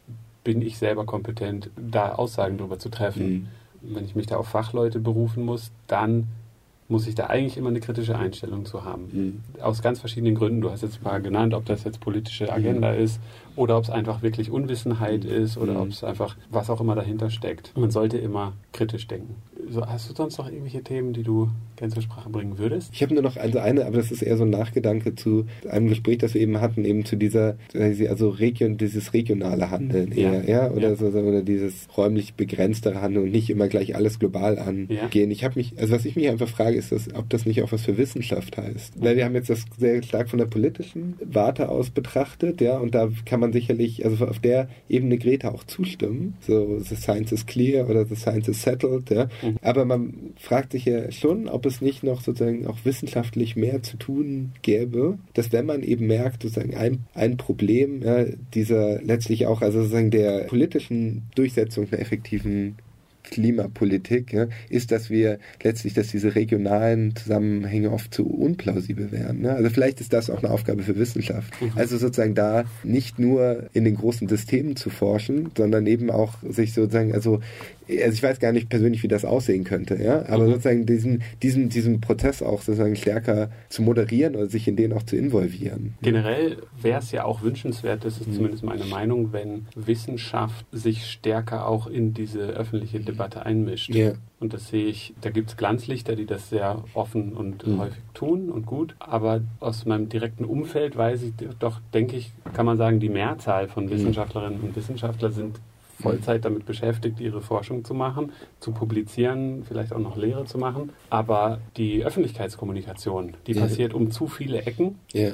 bin ich selber kompetent, da Aussagen darüber zu treffen? Mhm. Wenn ich mich da auf Fachleute berufen muss, dann muss ich da eigentlich immer eine kritische Einstellung zu haben. Mhm. Aus ganz verschiedenen Gründen. Du hast jetzt ein paar genannt, ob das jetzt politische Agenda mhm. ist oder ob es einfach wirklich Unwissenheit mhm. ist oder mhm. ob es einfach was auch immer dahinter steckt. Man sollte immer kritisch denken so, hast du sonst noch irgendwelche Themen, die du gerne zur Sprache bringen würdest? Ich habe nur noch also eine, aber das ist eher so ein Nachgedanke zu einem Gespräch, das wir eben hatten, eben zu dieser, also Region, dieses regionale Handeln eher, ja, ja? Oder, ja. So, oder dieses räumlich begrenztere Handeln und nicht immer gleich alles global angehen. Ja. Ich habe mich, also was ich mich einfach frage, ist, dass, ob das nicht auch was für Wissenschaft heißt. Weil wir haben jetzt das sehr stark von der politischen Warte aus betrachtet, ja, und da kann man sicherlich, also auf der Ebene Greta auch zustimmen. So, the science is clear oder the science is settled, ja. Mhm. Aber man fragt sich ja schon, ob es nicht noch sozusagen auch wissenschaftlich mehr zu tun gäbe, dass wenn man eben merkt, sozusagen ein, ein Problem ja, dieser letztlich auch, also sozusagen der politischen Durchsetzung einer effektiven Klimapolitik, ja, ist, dass wir letztlich, dass diese regionalen Zusammenhänge oft zu unplausibel werden. Ne? Also vielleicht ist das auch eine Aufgabe für Wissenschaft. Mhm. Also sozusagen da nicht nur in den großen Systemen zu forschen, sondern eben auch sich sozusagen, also also ich weiß gar nicht persönlich, wie das aussehen könnte, ja, aber mhm. sozusagen diesen, diesen, diesen Prozess auch sozusagen stärker zu moderieren oder sich in den auch zu involvieren. Generell wäre es ja auch wünschenswert, das ist mhm. zumindest meine Meinung, wenn Wissenschaft sich stärker auch in diese öffentliche Debatte einmischt. Yeah. Und das sehe ich, da gibt es Glanzlichter, die das sehr offen und mhm. häufig tun und gut. Aber aus meinem direkten Umfeld weiß ich doch, denke ich, kann man sagen, die Mehrzahl von mhm. Wissenschaftlerinnen und Wissenschaftlern sind Vollzeit damit beschäftigt, ihre Forschung zu machen, zu publizieren, vielleicht auch noch Lehre zu machen. Aber die Öffentlichkeitskommunikation, die ja. passiert um zu viele Ecken. Ja.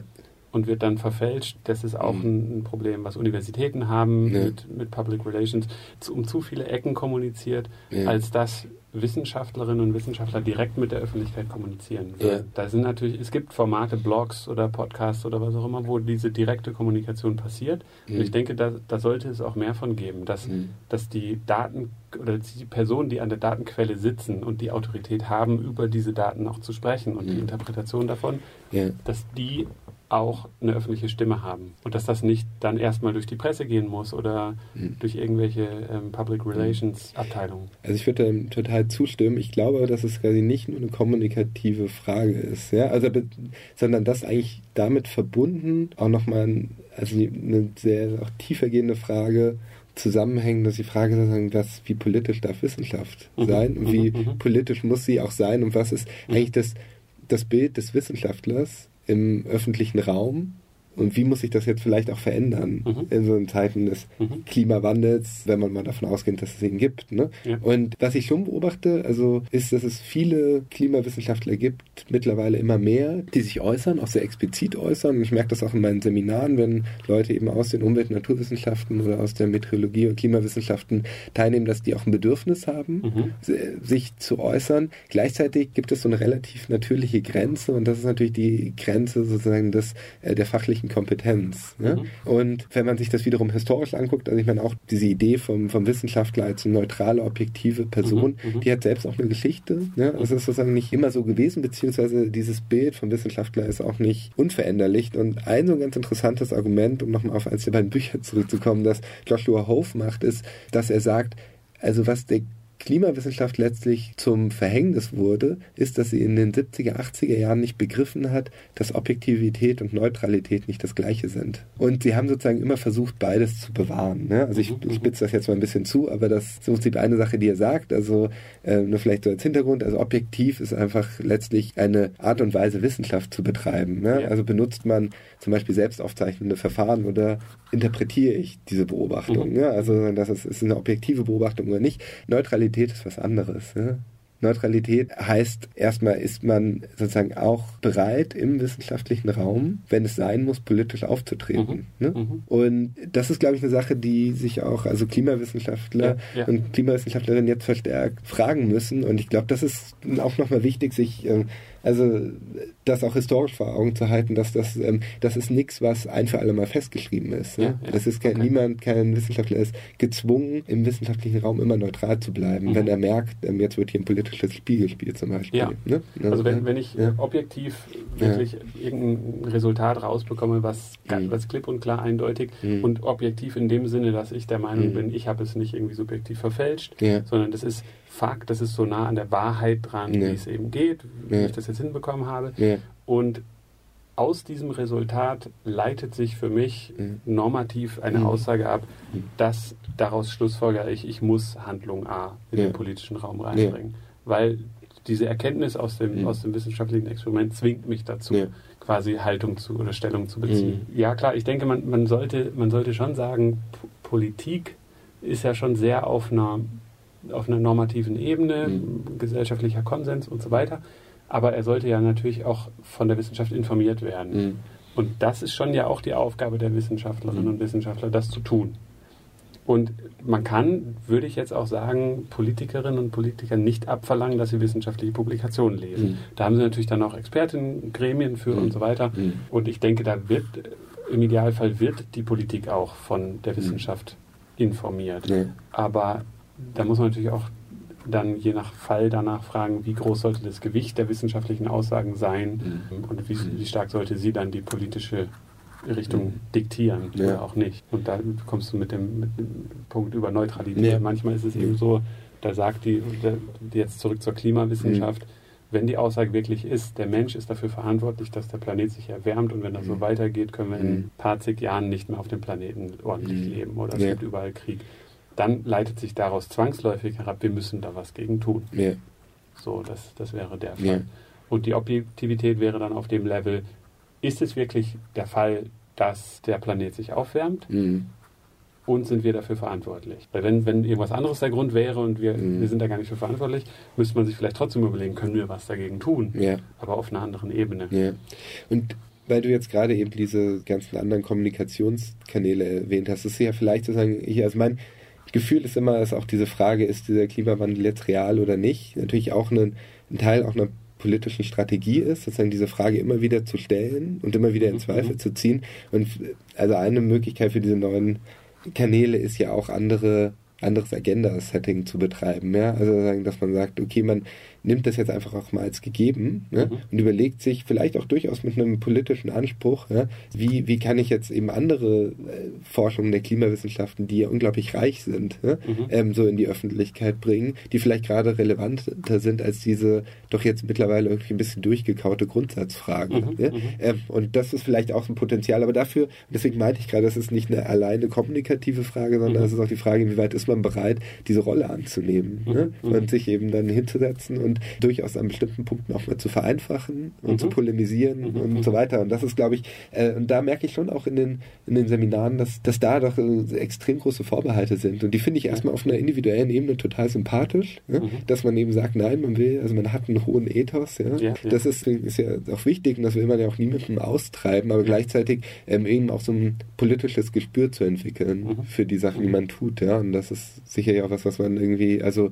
Und wird dann verfälscht. Das ist auch mhm. ein, Problem, was Universitäten haben ja. mit, mit Public Relations. Um zu viele Ecken kommuniziert, als dass Wissenschaftlerinnen und Wissenschaftler direkt mit der Öffentlichkeit kommunizieren. Ja. Da sind natürlich, es gibt Formate, Blogs oder Podcasts oder was auch immer, wo diese direkte Kommunikation passiert. Mhm. Und ich denke, da, da sollte es auch mehr von geben, dass, mhm. dass die Daten oder die Personen, die an der Datenquelle sitzen und die Autorität haben, über diese Daten auch zu sprechen und mhm. die Interpretation davon, ja. dass die auch eine öffentliche Stimme haben. Und dass das nicht dann erstmal durch die Presse gehen muss oder mhm. durch irgendwelche ähm, Public Relations Abteilungen. Also ich würde dem total zustimmen. Ich glaube, dass es quasi nicht nur eine kommunikative Frage ist, ja, also sondern das eigentlich damit verbunden auch nochmal also eine sehr auch tiefergehende Frage zusammenhängen, dass die Frage sozusagen, was, wie politisch darf Wissenschaft mhm. sein und wie mhm. mhm. politisch muss sie auch sein und was ist mhm. eigentlich das, das Bild des Wissenschaftlers im öffentlichen Raum und wie muss sich das jetzt vielleicht auch verändern mhm. in so Zeiten des mhm. Klimawandels, wenn man mal davon ausgeht, dass es ihn gibt. Ne? Ja. Und was ich schon beobachte, also ist, dass es viele Klimawissenschaftler gibt, mittlerweile immer mehr, die sich äußern, auch sehr explizit äußern. Und ich merke das auch in meinen Seminaren, wenn Leute eben aus den Umwelt- und Naturwissenschaften oder aus der Meteorologie und Klimawissenschaften teilnehmen, dass die auch ein Bedürfnis haben, mhm. sich zu äußern. Gleichzeitig gibt es so eine relativ natürliche Grenze und das ist natürlich die Grenze sozusagen des, äh, der fachlichen wissenschaftlichen Kompetenz. Ne? Mhm. Und wenn man sich das wiederum historisch anguckt, also ich meine auch diese Idee vom, vom Wissenschaftler als eine neutrale, objektive Person, mhm. mhm. die hat selbst auch eine Geschichte. Ne? Das ist sozusagen nicht immer so gewesen, beziehungsweise dieses Bild vom Wissenschaftler ist auch nicht unveränderlich. Und ein so ganz interessantes Argument, um nochmal auf eins der beiden Bücher zurückzukommen, das Joshua Hof macht, ist, dass er sagt, also was der Klimawissenschaft letztlich zum Verhängnis wurde, ist, dass sie in den 70er, 80er Jahren nicht begriffen hat, dass Objektivität und Neutralität nicht das gleiche sind. Und sie haben sozusagen immer versucht, beides zu bewahren. Ne? Also ich, ich spitze das jetzt mal ein bisschen zu, aber das ist im Prinzip eine Sache, die er sagt. Also äh, nur vielleicht so als Hintergrund, also objektiv ist einfach letztlich eine Art und Weise, Wissenschaft zu betreiben. Ne? Ja. Also benutzt man zum Beispiel selbstaufzeichnende Verfahren oder interpretiere ich diese Beobachtung? Mhm. Ne? Also das ist, ist eine objektive Beobachtung oder nicht. Neutralität Neutralität ist was anderes. Ne? Neutralität heißt, erstmal ist man sozusagen auch bereit, im wissenschaftlichen Raum, wenn es sein muss, politisch aufzutreten. Mhm. Ne? Mhm. Und das ist, glaube ich, eine Sache, die sich auch, also Klimawissenschaftler ja, ja. und Klimawissenschaftlerinnen jetzt verstärkt fragen müssen. Und ich glaube, das ist auch nochmal wichtig, sich äh, also das auch historisch vor Augen zu halten, dass das, ähm, das ist nichts, was ein für alle Mal festgeschrieben ist. Ne? Ja, ja. Das ist kein, okay. niemand, kein Wissenschaftler ist gezwungen, im wissenschaftlichen Raum immer neutral zu bleiben, mhm. wenn er merkt, ähm, jetzt wird hier ein politisches Spiel gespielt zum Beispiel. Ja. Ne? Also, also wenn, wenn ich objektiv wirklich irgendein Resultat rausbekomme, was, mhm. was klipp und klar eindeutig mhm. und objektiv in dem Sinne, dass ich der Meinung mhm. bin, ich habe es nicht irgendwie subjektiv verfälscht, sondern das ist Fakt, das ist so nah an der Wahrheit dran, ja. wie es eben geht, wie ja. ich das jetzt hinbekommen habe. Ja. Und aus diesem Resultat leitet sich für mich normativ eine mhm. Aussage ab, mhm. dass daraus schlussfolgere ich, ich muss Handlung A in den politischen Raum reinbringen. Weil diese Erkenntnis aus dem, mhm. aus dem wissenschaftlichen Experiment zwingt mich dazu, quasi Haltung zu oder Stellung zu beziehen. Ja klar, ich denke, man, man, sollte, man sollte schon sagen, Politik ist ja schon sehr auf einer auf einer normativen Ebene, mhm. gesellschaftlicher Konsens und so weiter. Aber er sollte ja natürlich auch von der Wissenschaft informiert werden. Mhm. Und das ist schon ja auch die Aufgabe der Wissenschaftlerinnen mhm. und Wissenschaftler, das zu tun. Und man kann, würde ich jetzt auch sagen, Politikerinnen und Politikern nicht abverlangen, dass sie wissenschaftliche Publikationen lesen. Mhm. Da haben sie natürlich dann auch Experten, Gremien für mhm. und so weiter. Mhm. Und ich denke, da wird, im Idealfall wird die Politik auch von der Wissenschaft informiert. Aber da muss man natürlich auch dann je nach Fall danach fragen, wie groß sollte das Gewicht der wissenschaftlichen Aussagen sein mhm. und wie, mhm. wie, stark sollte sie dann die politische Richtung mhm. diktieren ja. oder auch nicht. Und da kommst du mit dem, mit dem Punkt über Neutralität. Ja. Manchmal ist es eben so, da sagt die, jetzt zurück zur Klimawissenschaft, mhm. wenn die Aussage wirklich ist, der Mensch ist dafür verantwortlich, dass der Planet sich erwärmt und wenn das so mhm. weitergeht, können wir in ein paar zig Jahren nicht mehr auf dem Planeten ordentlich leben oder es ja. gibt überall Krieg dann leitet sich daraus zwangsläufig herab, wir müssen da was gegen tun. Ja. So, das, das wäre der Fall. Ja. Und die Objektivität wäre dann auf dem Level, ist es wirklich der Fall, dass der Planet sich aufwärmt? Mhm. Und sind wir dafür verantwortlich? Weil wenn, wenn irgendwas anderes der Grund wäre und wir, mhm. wir sind da gar nicht für verantwortlich, müsste man sich vielleicht trotzdem überlegen, können wir was dagegen tun? Ja. Aber auf einer anderen Ebene. Ja. Und weil du jetzt gerade eben diese ganzen anderen Kommunikationskanäle erwähnt hast, ist ja vielleicht sozusagen hier, also mein Gefühl ist immer, dass auch diese Frage, ist dieser Klimawandel jetzt real oder nicht, natürlich auch ein, ein Teil auch einer politischen Strategie ist, sozusagen diese Frage immer wieder zu stellen und immer wieder in mhm. Zweifel mhm. zu ziehen. Und also eine Möglichkeit für diese neuen Kanäle ist ja auch andere anderes Agenda-Setting zu betreiben. Ja? Also sagen, dass man sagt, okay, man nimmt das jetzt einfach auch mal als gegeben ne? mhm. und überlegt sich vielleicht auch durchaus mit einem politischen Anspruch, ja? wie, wie kann ich jetzt eben andere äh, Forschungen der Klimawissenschaften, die ja unglaublich reich sind, ja? mhm. ähm, so in die Öffentlichkeit bringen, die vielleicht gerade relevanter sind als diese doch jetzt mittlerweile irgendwie ein bisschen durchgekaute Grundsatzfragen. Mhm. Mhm. Ähm, und das ist vielleicht auch ein Potenzial, aber dafür, deswegen meinte ich gerade, das ist nicht eine alleine kommunikative Frage, sondern es mhm. ist auch die Frage, inwieweit ist man bereit, diese Rolle anzunehmen ne? Mhm. und sich eben dann hinzusetzen und durchaus an bestimmten Punkten auch mal zu vereinfachen und mhm. zu polemisieren mhm. und so weiter. Und das ist, glaube ich, äh, und da merke ich schon auch in den, in den Seminaren, dass, dass da doch äh, extrem große Vorbehalte sind. Und die finde ich erstmal auf einer individuellen Ebene total sympathisch, ja? Mhm. dass man eben sagt, nein, man will, also man hat einen hohen Ethos. Ja? ja das ist, ist ja auch wichtig und das will man ja auch niemandem austreiben, aber gleichzeitig ähm, eben auch so ein politisches Gespür zu entwickeln mhm. für die Sachen, die man tut. Ja? Und das ist sicherlich auch was, was man irgendwie, also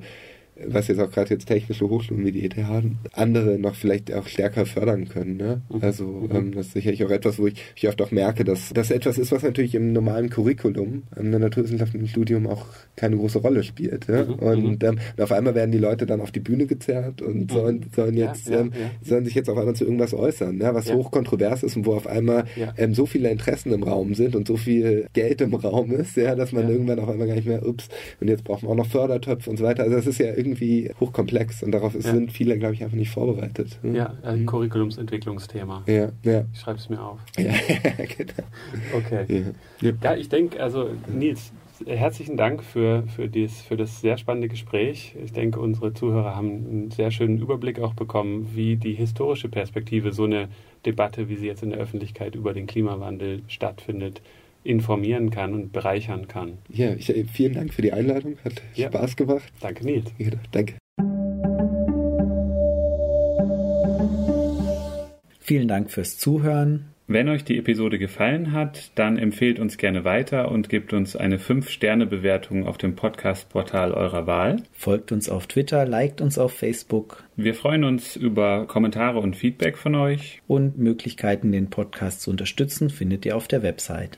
was jetzt auch gerade jetzt technische Hochschulen wie die ETH andere noch vielleicht auch stärker fördern können. Ne? Mhm. Also mhm. ähm, das ist sicherlich auch etwas, wo ich, ich oft auch merke, dass das etwas ist, was natürlich im normalen Curriculum, im naturwissenschaftlichen Studium auch keine große Rolle spielt. Ja? Mhm. Und, ähm, und, auf einmal werden die Leute dann auf die Bühne gezerrt und sollen, sollen jetzt ja, ja, ähm, sollen sich jetzt auf einmal zu irgendwas äußern, ja? was hoch kontrovers ist und wo auf einmal ähm, so viele Interessen im Raum sind und so viel Geld im Raum ist, ja, dass man irgendwann auf einmal gar nicht mehr, ups, und jetzt brauchen wir auch noch Fördertöpfe und so weiter. Also das ist ja irgendwie hochkomplex und darauf ja. sind viele, glaube ich, einfach nicht vorbereitet. Ne? Ja, ein mhm. Curriculumsentwicklungsthema. Ja, ja. Ich schreibe es mir auf. *laughs* Ja, genau. Okay. Ja, ja ich denke, also Nils, herzlichen Dank für, für, dies, für das sehr spannende Gespräch. Ich denke, unsere Zuhörer haben einen sehr schönen Überblick auch bekommen, wie die historische Perspektive so eine Debatte, wie sie jetzt in der Öffentlichkeit über den Klimawandel stattfindet, informieren kann und bereichern kann. Ja, ich, äh, vielen Dank für die Einladung. Hat ja. Spaß gemacht. Danke, Nils. Ja, danke. Vielen Dank fürs Zuhören. Wenn euch die Episode gefallen hat, dann empfehlt uns gerne weiter und gebt uns eine 5-Sterne-Bewertung auf dem Podcast-Portal eurer Wahl. Folgt uns auf Twitter, liked uns auf Facebook. Wir freuen uns über Kommentare und Feedback von euch. Und Möglichkeiten, den Podcast zu unterstützen, findet ihr auf der Website.